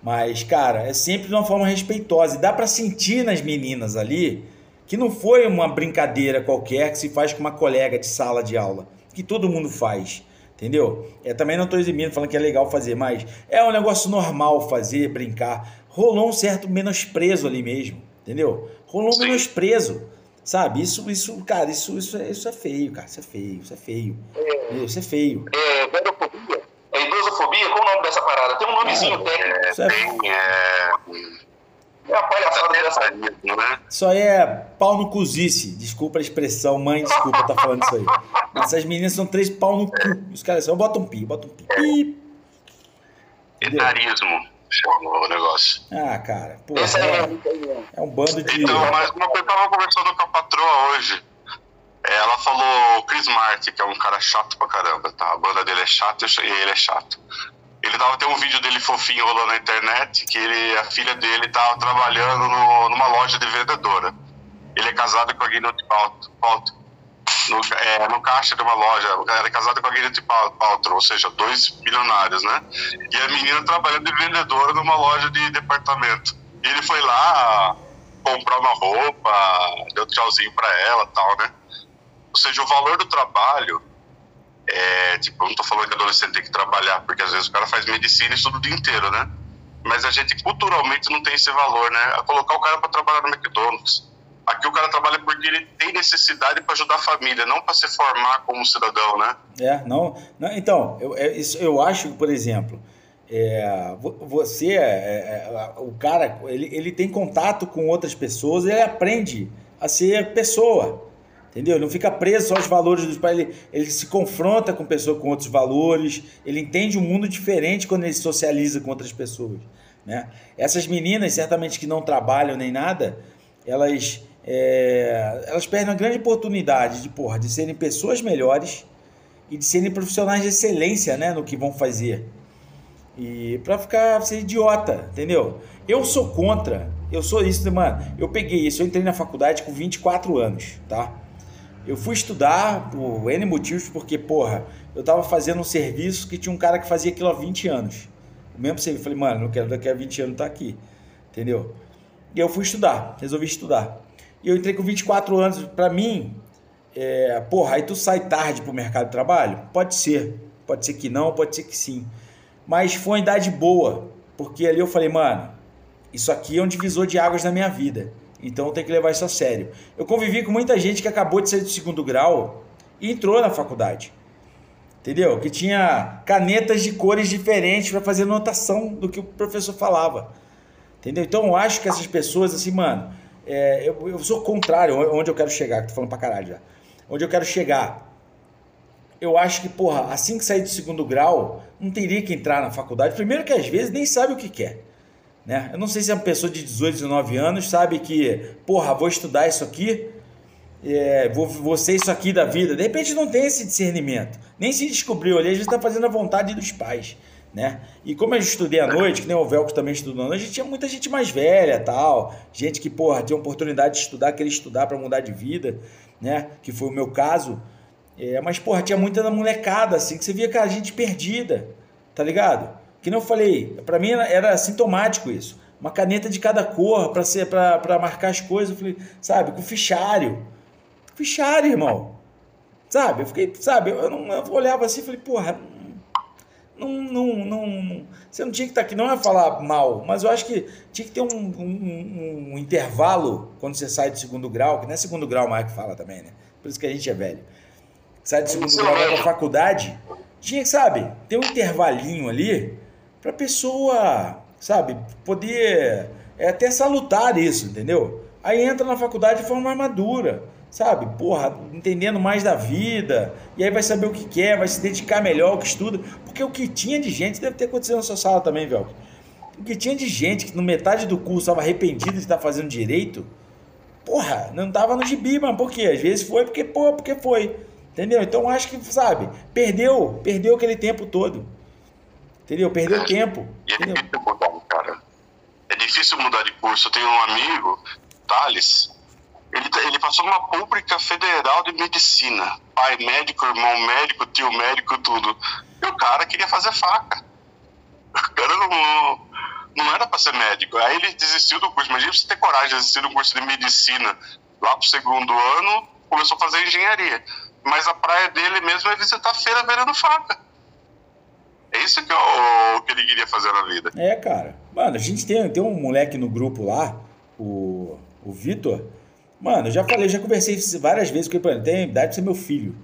Mas, cara, é sempre de uma forma respeitosa. E dá para sentir nas meninas ali que não foi uma brincadeira qualquer que se faz com uma colega de sala de aula, que todo mundo faz, entendeu? É, também não estou eximindo, falando que é legal fazer, mas é um negócio normal fazer, brincar. Rolou um certo menosprezo ali mesmo, entendeu? Rolou um menosprezo, sabe? Isso, isso, cara, isso, isso, é, isso é feio, cara, isso é feio, isso é feio. É, isso é feio. É, gordofobia? É idosofobia? Qual o nome dessa parada? Tem um nomezinho é, técnico. Isso é, tem, é... É a palhaçada dessa né? Isso aí é pau no cozice. Desculpa a expressão, mãe, desculpa tá falando isso aí. Essas meninas são três pau no cu. Os caras só botam um pi, botam um pi. pi. Etarismo chamou o negócio. Ah, cara, pô, é, é, um bando de. Então, mas uma coisa eu tava conversando com a patroa hoje. Ela falou o Chris Martin, que é um cara chato pra caramba, tá? A banda dele é chata e ele é chato. Ele tava tem um vídeo dele fofinho rolando na internet, que ele, a filha dele tava trabalhando no, numa loja de vendedora. Ele é casado com a Gwyneth Paltrow. No, é, no caixa de uma loja, ela é casada com a Gwyneth Paltrow, ou seja, dois bilionários, né? E a menina trabalhando de vendedora numa loja de departamento. E ele foi lá comprar uma roupa, deu tchauzinho pra ela tal, né? Ou seja, o valor do trabalho é, tipo, eu não tô falando que adolescente tem que trabalhar, porque às vezes o cara faz medicina e estuda o dia inteiro, né? Mas a gente culturalmente não tem esse valor, né? A colocar o cara para trabalhar no McDonald's. Aqui o cara trabalha porque ele tem necessidade para ajudar a família, não para se formar como cidadão, né? É, não. não então, eu, é, isso, eu acho, por exemplo, é, você, é, é, o cara, ele, ele tem contato com outras pessoas, ele aprende a ser pessoa Entendeu? Não fica preso aos valores dos pais, ele, ele se confronta com pessoas com outros valores, ele entende um mundo diferente quando ele socializa com outras pessoas. Né? Essas meninas, certamente que não trabalham nem nada, elas, é, elas perdem uma grande oportunidade de, porra, de serem pessoas melhores e de serem profissionais de excelência né, no que vão fazer. E para ficar ser idiota, entendeu? Eu sou contra, eu sou isso, mano. Eu peguei isso, eu entrei na faculdade com 24 anos, tá? Eu fui estudar por N motivos, porque, porra, eu tava fazendo um serviço que tinha um cara que fazia aquilo há 20 anos. O mesmo serviço, falei, mano, não quero daqui a 20 anos estar tá aqui, entendeu? E eu fui estudar, resolvi estudar. E eu entrei com 24 anos, para mim, é, porra, aí tu sai tarde pro mercado de trabalho? Pode ser, pode ser que não, pode ser que sim. Mas foi uma idade boa, porque ali eu falei, mano, isso aqui é um divisor de águas na minha vida. Então tenho que levar isso a sério. Eu convivi com muita gente que acabou de sair do segundo grau e entrou na faculdade. Entendeu? Que tinha canetas de cores diferentes para fazer anotação do que o professor falava. Entendeu? Então eu acho que essas pessoas, assim, mano, é, eu, eu sou contrário onde eu quero chegar, que tô falando pra caralho já. Onde eu quero chegar. Eu acho que, porra, assim que sair do segundo grau, não teria que entrar na faculdade. Primeiro que às vezes nem sabe o que quer. Né? Eu não sei se é uma pessoa de 18, 19 anos sabe que, porra, vou estudar isso aqui, é, vou, vou ser isso aqui da vida. De repente não tem esse discernimento, nem se descobriu ali, a gente está fazendo a vontade dos pais. Né? E como eu estudei à noite, que nem o Velcro também estudou à noite, a gente tinha muita gente mais velha tal, gente que, porra, tinha oportunidade de estudar, queria estudar para mudar de vida, né? Que foi o meu caso. É, mas, porra, tinha muita da molecada, assim, que você via, cara, gente perdida, tá ligado? Que não eu falei, para mim era, sintomático isso. Uma caneta de cada cor para ser para marcar as coisas, eu falei, sabe, com fichário. Fichário, irmão. Sabe? Eu fiquei, sabe, eu, não, eu olhava assim e falei, porra, não, não, não, você não tinha que estar tá aqui, não é falar mal, mas eu acho que tinha que ter um, um, um, intervalo quando você sai do segundo grau, que não é segundo grau mais que fala também, né? Por isso que a gente é velho. Sai do segundo grau, vai pra faculdade, tinha que, sabe, ter um intervalinho ali para a pessoa, sabe, poder é até salutar isso, entendeu? Aí entra na faculdade de forma madura, sabe? Porra, entendendo mais da vida, e aí vai saber o que quer, vai se dedicar melhor ao que estuda, porque o que tinha de gente, deve ter acontecido na sua sala também, velho. O que tinha de gente que no metade do curso estava arrependido de estar fazendo direito, porra, não tava no gibi, mano, por quê? Às vezes foi porque, pô, porque foi. Entendeu? Então acho que, sabe, perdeu, perdeu aquele tempo todo. Entendeu? Perdeu é, tempo. E é difícil mudar, cara. É difícil mudar de curso. Eu tenho um amigo, Thales, ele, ele passou numa pública federal de medicina. Pai médico, irmão médico, tio médico, tudo. E o cara queria fazer faca. O cara não, não era para ser médico. Aí ele desistiu do curso. Imagina você ter coragem de desistir do curso de medicina lá pro segundo ano, começou a fazer engenharia. Mas a praia dele mesmo é visitar feira vendendo faca. É isso que, eu, que ele queria fazer na vida. É, cara. Mano, a gente tem, tem um moleque no grupo lá, o, o Vitor. Mano, eu já falei, já conversei várias vezes com ele, tem idade de ser meu filho.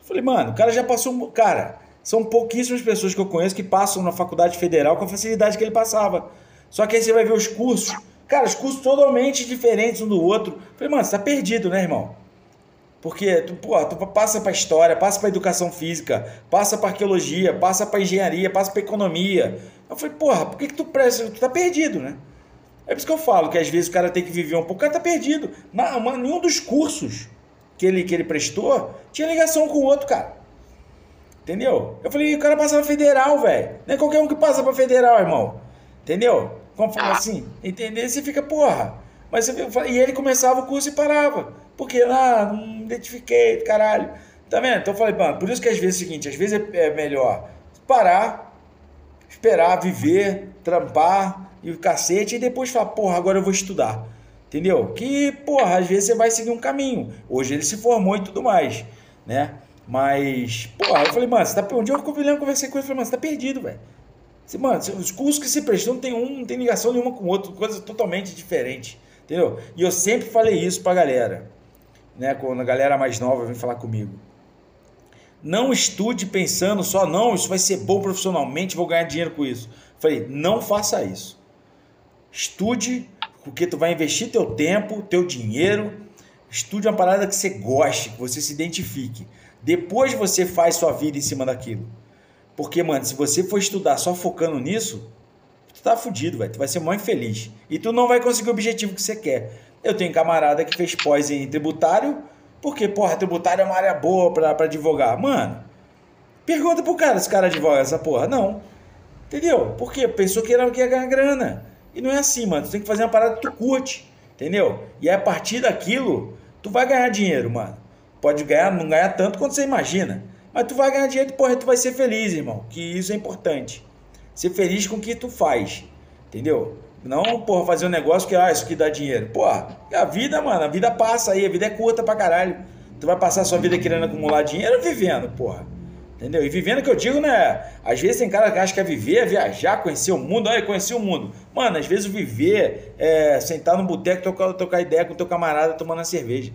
Eu falei, mano, o cara já passou. Cara, são pouquíssimas pessoas que eu conheço que passam na faculdade federal com a facilidade que ele passava. Só que aí você vai ver os cursos. Cara, os cursos totalmente diferentes um do outro. Eu falei, mano, você tá perdido, né, irmão? Porque tu, pô, tu passa para história, passa para educação física, passa para arqueologia, passa para engenharia, passa para economia. Eu falei, porra, por que, que tu presta? Tu tá perdido, né? É por isso que eu falo que às vezes o cara tem que viver um pouco, o cara tá perdido. Na, nenhum dos cursos que ele, que ele prestou tinha ligação com o outro, cara. Entendeu? Eu falei, o cara passa pra federal, velho. Não é qualquer um que passa pra federal, irmão. Entendeu? Como fala assim? Entendeu? Você fica, porra. Mas e ele começava o curso e parava. Porque, ah, não identifiquei, caralho. Tá vendo? Então eu falei, mano, por isso que às vezes é o seguinte, às vezes é, é melhor parar, esperar, viver, trampar e o cacete, e depois falar, porra, agora eu vou estudar. Entendeu? Que, porra, às vezes você vai seguir um caminho. Hoje ele se formou e tudo mais, né? Mas, porra, eu falei, mano, você tá, um dia eu conversei com ele, falei, mano, você tá perdido, velho. Mano, os cursos que se prestam não tem um, não tem ligação nenhuma com o outro, coisa totalmente diferente. Entendeu? E eu sempre falei isso pra galera né, quando a galera mais nova vem falar comigo. Não estude pensando só, não, isso vai ser bom profissionalmente, vou ganhar dinheiro com isso. Falei, não faça isso. Estude, porque tu vai investir teu tempo, teu dinheiro, Estude uma parada que você goste, que você se identifique. Depois você faz sua vida em cima daquilo. Porque, mano, se você for estudar só focando nisso, tu tá fudido, velho. Tu vai ser mó infeliz. E tu não vai conseguir o objetivo que você quer. Eu tenho camarada que fez pós em tributário, porque, porra, tributário é uma área boa pra, pra advogar. Mano, pergunta pro cara se o cara advoga essa porra. Não. Entendeu? Porque pensou que, era, que ia ganhar grana. E não é assim, mano. Tu tem que fazer uma parada que tu curte. Entendeu? E a partir daquilo, tu vai ganhar dinheiro, mano. Pode ganhar, não ganhar tanto quanto você imagina. Mas tu vai ganhar dinheiro e, porra, tu vai ser feliz, irmão. Que isso é importante. Ser feliz com o que tu faz. Entendeu? Não, porra, fazer um negócio que, ah, isso aqui dá dinheiro. Porra, é a vida, mano, a vida passa aí, a vida é curta pra caralho. Tu vai passar a sua vida querendo acumular dinheiro vivendo, porra. Entendeu? E vivendo que eu digo, né? Às vezes tem cara que acha que é viver, é viajar, conhecer o mundo. Olha, conhecer o mundo. Mano, às vezes viver é sentar no boteco, tocar, tocar ideia com teu camarada tomando uma cerveja.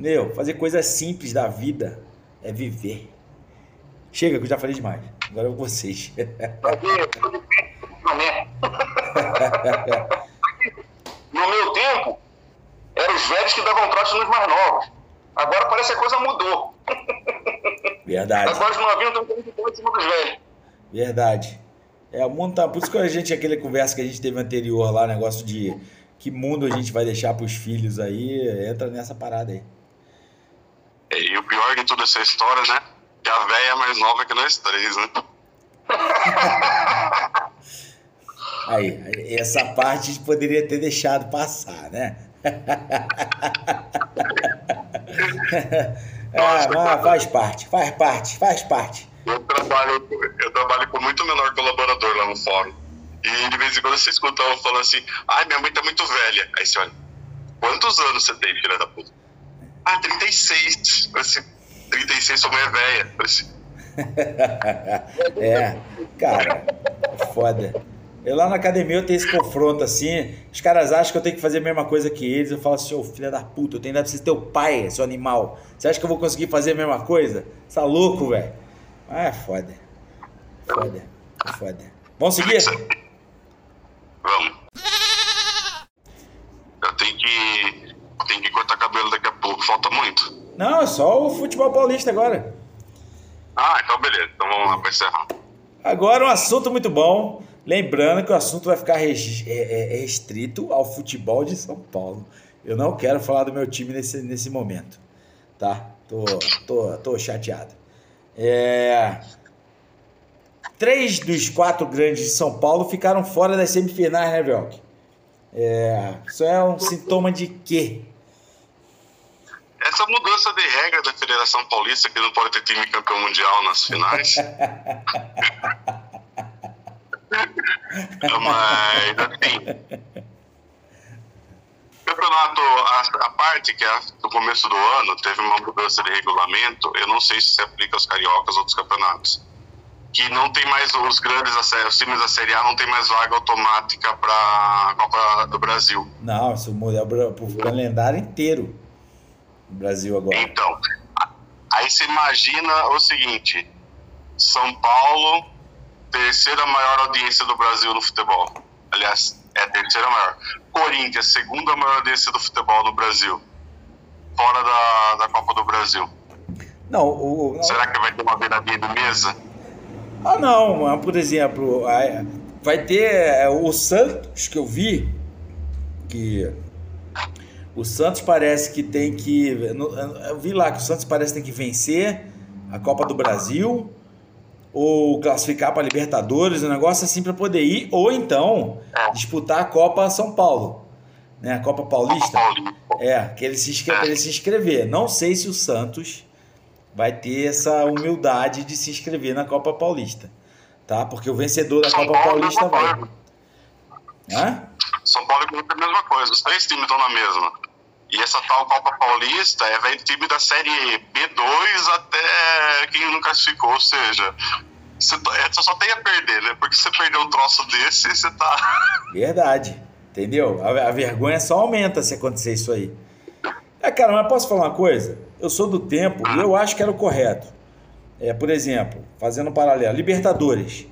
Entendeu? Fazer coisas simples da vida é viver. Chega, que eu já falei demais. Agora é com vocês. No meu tempo, eram os velhos que davam trote nos mais novos. Agora parece que a coisa mudou. Verdade. Agora os novinhos estão que em cima dos velhos. Verdade. É, o mundo tá. Por isso que a gente, aquele conversa que a gente teve anterior lá, negócio de que mundo a gente vai deixar para os filhos aí, entra nessa parada aí. E o pior de toda essa história, né? Que a véia é mais nova que nós três, né? *laughs* Aí, essa parte a gente poderia ter deixado passar, né? ah, *laughs* mas faz parte, faz parte, faz parte. Eu trabalho, eu trabalho com muito menor colaborador lá no fórum. E de vez em quando você escuta eu falando assim, ai, minha mãe tá muito velha. Aí você olha, quantos anos você tem, filha da puta? Ah, 36. Assim, 36, sua mãe é velha. Assim. *laughs* é, cara, foda. Eu lá na academia eu tenho esse confronto assim. Os caras acham que eu tenho que fazer a mesma coisa que eles. Eu falo assim, ô filha da puta, eu tenho que ser teu pai, seu animal. Você acha que eu vou conseguir fazer a mesma coisa? Você tá louco, velho? Ah, é foda. Foda. É foda. Vamos seguir? Vamos. Eu tenho que. Tenho que cortar cabelo daqui a pouco, falta muito. Não, é só o futebol paulista agora. Ah, então beleza. Então vamos lá para encerrar. Agora um assunto muito bom. Lembrando que o assunto vai ficar é, é, restrito ao futebol de São Paulo. Eu não quero falar do meu time nesse, nesse momento, tá? Tô, tô, tô chateado. É... Três dos quatro grandes de São Paulo ficaram fora das semifinais, né, Velk? É... Isso é um sintoma de quê? Essa mudança de regra da Federação Paulista, que não pode ter time campeão mundial nas finais. *laughs* Mas, assim, campeonato, a, a, parte que é do começo do ano, teve uma mudança de regulamento, eu não sei se se aplica aos cariocas ou outros campeonatos. Que não tem mais os grandes, os times da Série A não tem mais vaga automática para a Copa do Brasil. Não, isso muda o calendário inteiro no Brasil agora. Então, aí você imagina o seguinte: São Paulo terceira maior audiência do Brasil no futebol. Aliás, é a terceira maior. Corinthians, segunda maior audiência do futebol no Brasil. Fora da, da Copa do Brasil. Não, o, não. Será que vai ter uma beiradinha de mesa? Ah, não. Por exemplo, vai ter é, o Santos, que eu vi, que o Santos parece que tem que. Eu vi lá que o Santos parece que tem que vencer a Copa do Brasil ou classificar para Libertadores, um negócio assim para poder ir, ou então disputar a Copa São Paulo, né? A Copa Paulista. É, que ele se, inscreve, ele se inscrever. Não sei se o Santos vai ter essa humildade de se inscrever na Copa Paulista, tá? Porque o vencedor da Copa Paulista vai. Hã? São Paulo e é a mesma coisa, os três times estão na mesma. E essa tal Copa Paulista é velho time da série B2 até quem não classificou, ou seja, tá, é, você só tem a perder, né? Porque você perdeu um troço desse, você tá. *laughs* Verdade. Entendeu? A, a vergonha só aumenta se acontecer isso aí. É, cara, mas posso falar uma coisa? Eu sou do tempo e eu acho que era o correto. É, por exemplo, fazendo um paralelo, Libertadores.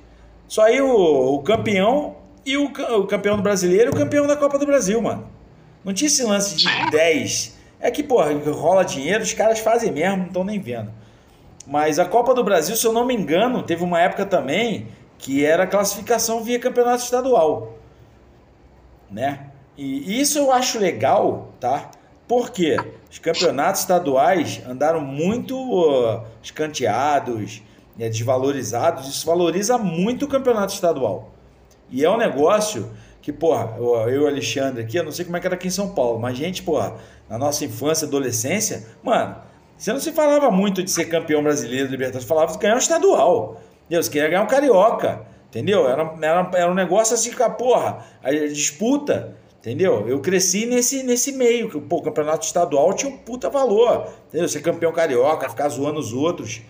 Só aí o, o campeão e o, o campeão do brasileiro e o campeão da Copa do Brasil, mano. Não tinha esse lance de 10 É que, porra, rola dinheiro, os caras fazem mesmo, não estão nem vendo. Mas a Copa do Brasil, se eu não me engano, teve uma época também que era classificação via campeonato estadual. Né? E isso eu acho legal, tá? Porque os campeonatos estaduais andaram muito uh, escanteados, né, desvalorizados. Isso valoriza muito o campeonato estadual. E é um negócio que, porra, eu e o Alexandre aqui, eu não sei como é que era aqui em São Paulo, mas gente, porra, na nossa infância, adolescência, mano, você não se falava muito de ser campeão brasileiro, Libertadores, falava de ganhar um estadual. Deus queria ganhar um carioca, entendeu? Era, era, era um negócio assim, porra, a disputa, entendeu? Eu cresci nesse, nesse meio, que pô, o campeonato estadual tinha um puta valor, entendeu? Ser campeão carioca, ficar zoando os outros.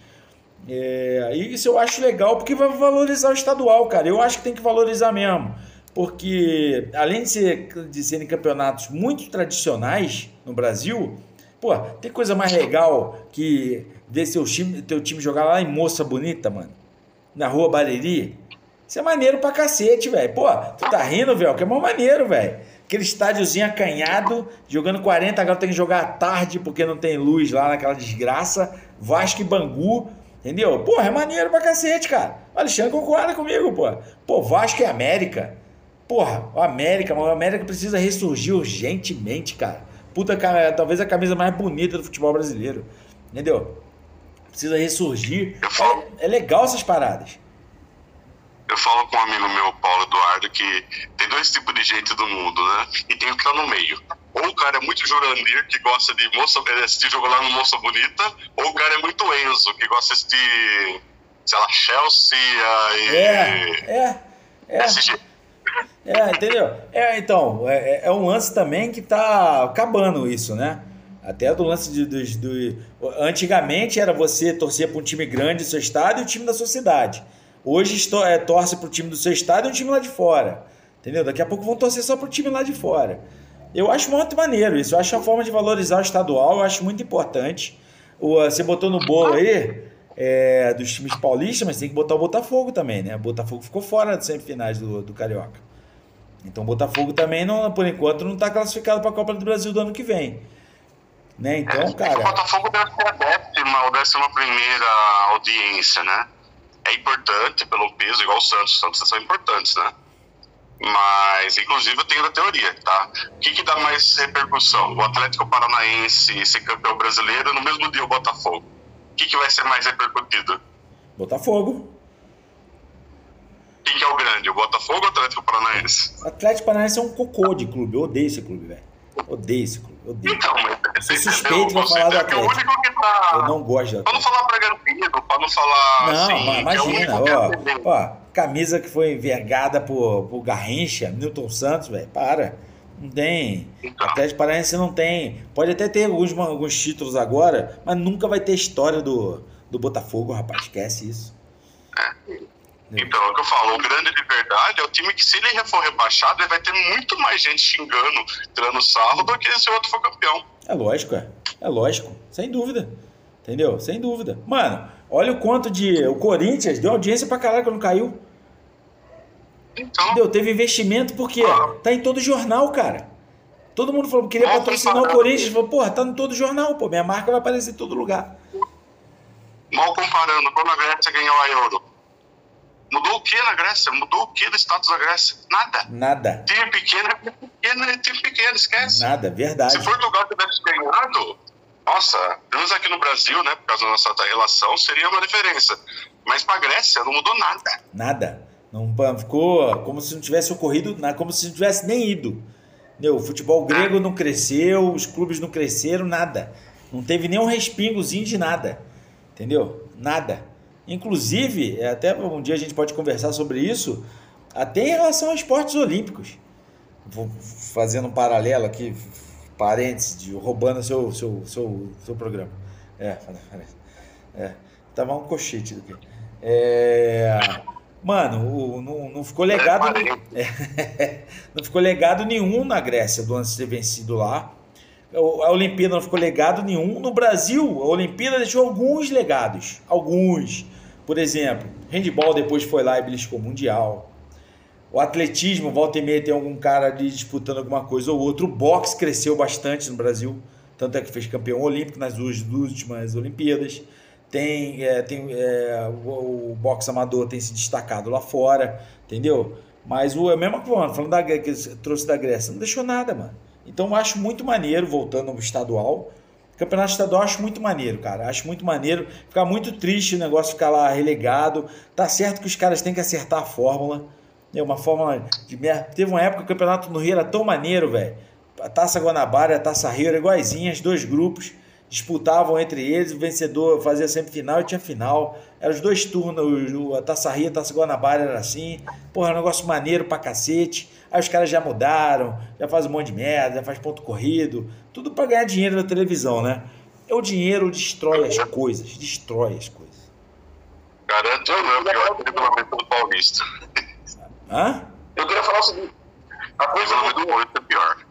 É, isso eu acho legal porque vai valorizar o estadual, cara. Eu acho que tem que valorizar mesmo porque além de, ser, de serem campeonatos muito tradicionais no Brasil, pô, tem coisa mais legal que ver seu time, teu time jogar lá em Moça Bonita, mano, na rua Bariri. Isso é maneiro pra cacete, velho. Pô, tu tá rindo, velho, que é mó maneiro, velho. Aquele estádiozinho acanhado, jogando 40, agora tem que jogar à tarde porque não tem luz lá naquela desgraça. Vasco e Bangu, entendeu? Porra, é maneiro pra cacete, cara. O Alexandre concorda comigo, pô. Pô, Vasco e América. Porra, o América, o América precisa ressurgir urgentemente, cara. Puta, cara, talvez a camisa mais bonita do futebol brasileiro. Entendeu? Precisa ressurgir. É, é legal essas paradas. Eu falo com um amigo meu, Paulo Eduardo, que tem dois tipos de gente do mundo, né? E tem o que tá no meio. Ou o cara é muito Jurandir, que gosta de moça, assistir jogo lá no Moça Bonita, ou o cara é muito Enzo, que gosta de assistir, sei lá, Chelsea e. É, é. é. SG. É, entendeu? É, então, é, é, é um lance também que tá acabando isso, né? Até do lance de, do, do, Antigamente era você torcer para um time grande do seu estado e o time da sua cidade. Hoje é, torce para o time do seu estado e o time lá de fora. Entendeu? Daqui a pouco vão torcer só para o time lá de fora. Eu acho muito maneiro isso. Eu acho a forma de valorizar o estadual, eu acho muito importante. O, você botou no bolo aí é, dos times paulistas, mas tem que botar o Botafogo também, né? O Botafogo ficou fora das semifinais do, do Carioca. Então o Botafogo também, não, por enquanto, não está classificado para a Copa do Brasil do ano que vem. Né? Então, é, cara. O Botafogo deve ser a décima ou décima primeira audiência, né? É importante pelo peso, igual o Santos. Os Santos são importantes, né? Mas, inclusive, eu tenho a teoria, tá? O que, que dá mais repercussão? O Atlético Paranaense ser campeão brasileiro no mesmo dia o Botafogo. O que, que vai ser mais repercutido? Botafogo. Quem que é o grande? O Botafogo ou o Atlético Paranaense? O Atlético Paranaense é um cocô de clube. Eu odeio esse clube, velho. Odeio esse clube. Odeio. Então, mas. Eu sou suspeito pra falar do Atlético. É o único que tá. Eu não gosto do Atlético. Pra não falar Bragantino, pra não falar. Não, assim, é imagina. É ó, ó, camisa que foi envergada por, por Garrincha, Newton Santos, velho. Para. Não tem. Então. Atlético Paranaense não tem. Pode até ter alguns, alguns títulos agora, mas nunca vai ter história do, do Botafogo, rapaz. Esquece isso. É. Então, é o que eu falo, o grande de verdade é o time que, se ele for rebaixado, ele vai ter muito mais gente xingando, tirando sarro, do que se o outro for campeão. É lógico, é. É lógico, sem dúvida. Entendeu? Sem dúvida. Mano, olha o quanto de. O Corinthians deu audiência pra caralho quando caiu. Então. Entendeu? Teve investimento porque ah. tá em todo jornal, cara. Todo mundo falou que queria patrocinar o Corinthians. Falou, porra, tá em todo jornal, pô. Minha marca vai aparecer em todo lugar. Mal comparando, quando a Grécia ganhou a Euro, Mudou o que na Grécia? Mudou o que do status da Grécia? Nada. Nada. Time pequeno é pequeno, é time pequeno, esquece. Nada, verdade. Se Portugal tivesse ganhado, nossa, pelo menos aqui no Brasil, né, por causa da nossa relação, seria uma diferença. Mas para a Grécia não mudou nada. Nada. Não ficou como se não tivesse ocorrido, como se não tivesse nem ido. O futebol grego não cresceu, os clubes não cresceram, nada. Não teve nem um respingozinho de nada. Entendeu? Nada. Inclusive, é, até um dia a gente pode conversar sobre isso, até em relação aos esportes olímpicos. Vou fazendo um paralelo aqui, parênteses, de, roubando seu, seu, seu, seu programa. É, *laughs* é, tava um cochete aqui. É, mano, o, não, não ficou legado. É, *laughs* não ficou legado nenhum na Grécia do ano de ter vencido lá. A Olimpíada não ficou legado nenhum. No Brasil, a Olimpíada deixou alguns legados. Alguns. Por exemplo, handball depois foi lá e beliscou mundial. O atletismo, volta e meia tem algum cara ali disputando alguma coisa ou outro. O boxe cresceu bastante no Brasil. tanto é que fez campeão olímpico nas duas últimas Olimpíadas. Tem, é, tem é, o, o boxe amador tem se destacado lá fora, entendeu? Mas o é mesmo que falando da que trouxe da Grécia, não deixou nada, mano. Então eu acho muito maneiro, voltando ao estadual. Campeonato estadual acho muito maneiro, cara. Acho muito maneiro. Ficar muito triste o negócio ficar lá relegado. Tá certo que os caras têm que acertar a fórmula. É uma fórmula de merda. Teve uma época que o campeonato no Rio era tão maneiro, velho. A Taça Guanabara e a Taça Rio eram iguaizinhas, dois grupos disputavam entre eles, o vencedor fazia sempre final e tinha final. Eram os dois turnos, a Taça Rio, a Taça Guanabara era assim. Porra, um negócio maneiro pra cacete. Aí os caras já mudaram, já faz um monte de merda, já faz ponto corrido, tudo para ganhar dinheiro na televisão, né? O dinheiro destrói as coisas, destrói as coisas. Garanto eu não, porque eu acho regulamento do Paulista. Hã? Eu queria falar o seguinte, a coisa mudou. Paulista é pior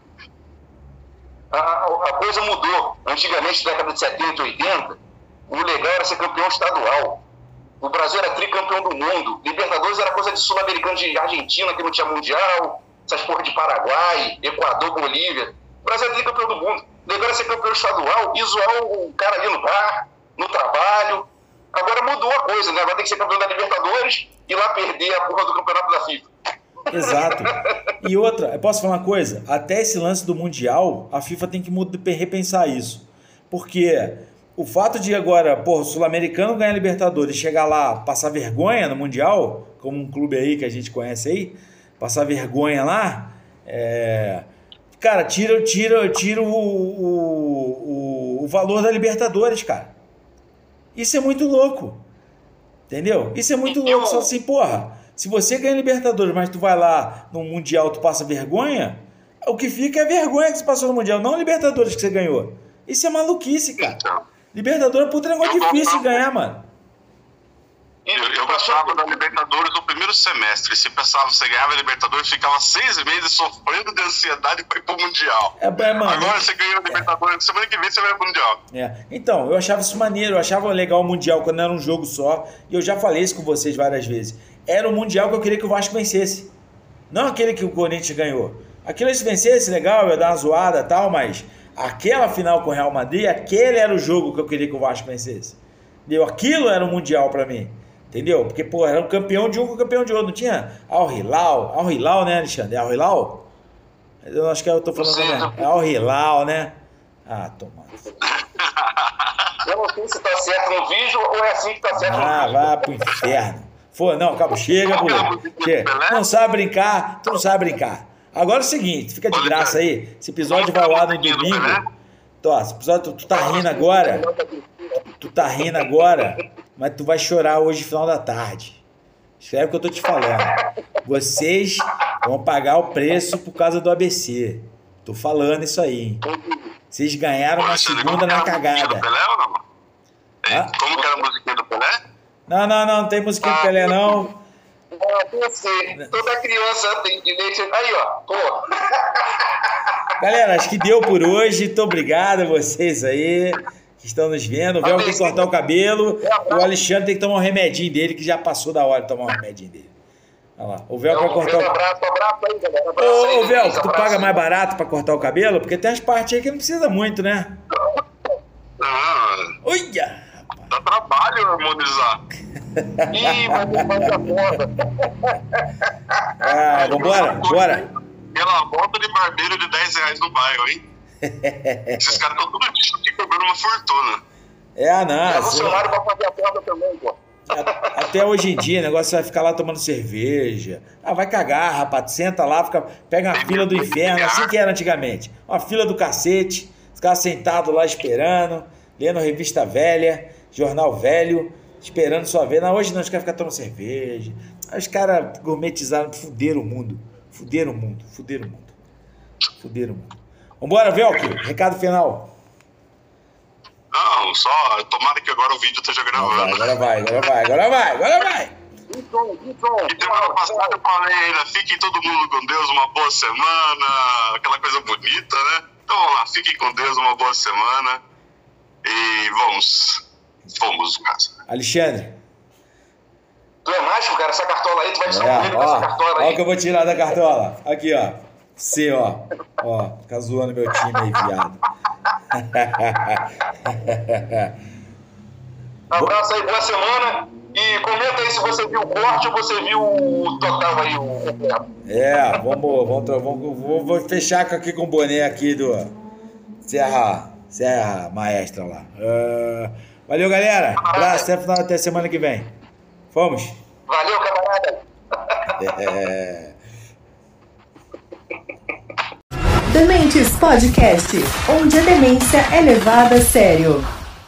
a, a coisa mudou. Antigamente, década de 70, 80, o legal era ser campeão estadual. O Brasil era tricampeão do mundo. Libertadores era coisa de sul-americano de Argentina, que não tinha mundial. Essas porra de Paraguai, Equador, Bolívia. O Brasil era tricampeão do mundo. O legal era ser campeão estadual e zoar o cara ali no bar, no trabalho. Agora mudou a coisa, né? Agora tem que ser campeão da Libertadores e lá perder a porra do campeonato da FIFA. Exato. E outra, posso falar uma coisa? Até esse lance do Mundial, a FIFA tem que repensar isso. Porque o fato de agora, pô, o Sul-Americano ganhar a Libertadores, chegar lá, passar vergonha no Mundial, como um clube aí que a gente conhece aí, passar vergonha lá, é... cara, tira, tira, tira o, o, o, o valor da Libertadores, cara. Isso é muito louco. Entendeu? Isso é muito louco. Só assim, porra. Se você ganha Libertadores, mas tu vai lá no Mundial, tu passa vergonha, o que fica é vergonha que você passou no Mundial, não Libertadores que você ganhou. Isso é maluquice, cara. Então, Libertadores é puta negócio difícil de ganhar, mano. Eu, eu gostava da Libertadores no primeiro semestre. Se pensava que você ganhava a Libertadores, ficava seis meses sofrendo de ansiedade para ir pro Mundial. É, é, mano, Agora você ganhou a Libertadores, é. semana que vem você vai pro Mundial. É. Então, eu achava isso maneiro, eu achava legal o Mundial quando era um jogo só. E eu já falei isso com vocês várias vezes era o Mundial que eu queria que o Vasco vencesse. Não aquele que o Corinthians ganhou. Aquele se vencesse, legal, ia dar uma zoada e tal, mas aquela final com o Real Madrid, aquele era o jogo que eu queria que o Vasco vencesse. Entendeu? Aquilo era o Mundial para mim. Entendeu? Porque, pô, era um campeão de um com campeão de outro. Não tinha Al Hilal. Al Hilal, né, Alexandre? Al Hilal? Eu acho que eu tô falando também. É Al Hilal, né? Ah, toma. Eu não sei se tá certo no vídeo ou é assim que tá certo ah, no vídeo. Ah, vá pro inferno. Foi, não, acabou, chega, Chega. Não sabe brincar, tu não sabe brincar. Agora é o seguinte, fica de graça aí. Esse episódio vai ao ar no domingo. Tó, esse episódio, tu, tu tá rindo agora. Tu tá rindo agora, mas tu vai chorar hoje, final da tarde. Escreve o que eu tô te falando. Vocês vão pagar o preço por causa do ABC. Tô falando isso aí. Vocês ganharam na segunda na cagada. Como que era a musiquinha do Pelé? Não, não, não, não tem musiquinha ah, do Pelé, não. Ah, você. Toda criança tem direito. Aí, ó, pô. *laughs* Galera, acho que deu por hoje. Muito obrigado a vocês aí que estão nos vendo. O Véu tem que cortar o cabelo. O Alexandre tem que tomar um remedinho dele, que já passou da hora de tomar um remedinho dele. Olha lá. O Véu vai cortar o cabelo. Ô, ô Véu, tu paga mais barato pra cortar o cabelo? Porque tem umas partes aí que não precisa muito, né? Ah. Olha! Dá trabalho harmonizar. *laughs* Ih, vai ter a porta. Ah, vambora, bora. Pela volta de barbeiro de 10 reais no bairro, hein? *laughs* Esses caras estão tudo disso aqui cobrando uma fortuna. É, ah, não. É funcionário pra fazer a porta também, pô. Até hoje em dia, o negócio vai ficar lá tomando cerveja. Ah, vai cagar, rapaz. Senta lá, fica, pega a fila do inferno, assim que era antigamente. Uma fila do cacete, ficar sentado lá esperando, lendo revista velha jornal velho, esperando sua vez. Não, hoje não, os caras ficam tomando cerveja. Os caras gourmetizaram, fuderam o mundo. Fuderam o mundo, fuderam o mundo. Fuderam o mundo. Vambora, Velk, recado final. Não, só tomara que agora o vídeo esteja gravando. Não, vai, agora vai, agora vai, agora vai, agora vai. E semana passada eu falei ainda, fiquem todo mundo com Deus, uma boa semana, aquela coisa bonita, né? Então vamos lá, fiquem com Deus, uma boa semana e vamos Fomos, caso. Alexandre. Tu é mágico, cara? Essa cartola aí, tu vai tirar é, um com essa cartola aí. Olha o que eu vou tirar da cartola. Aqui, ó. C, ó. Ó, fica zoando meu time aí, viado. *laughs* Abraço aí, boa semana. E comenta aí se você viu o corte ou você viu o total aí, o. É, vamos, vamos, vamos, vamos, vou fechar aqui com o boné aqui do Serra, Serra Maestra lá. Uh, valeu, galera. Abraço, até, até semana que vem. Fomos. Valeu, camarada. É. *laughs* Dementes Podcast, onde a demência é levada a sério.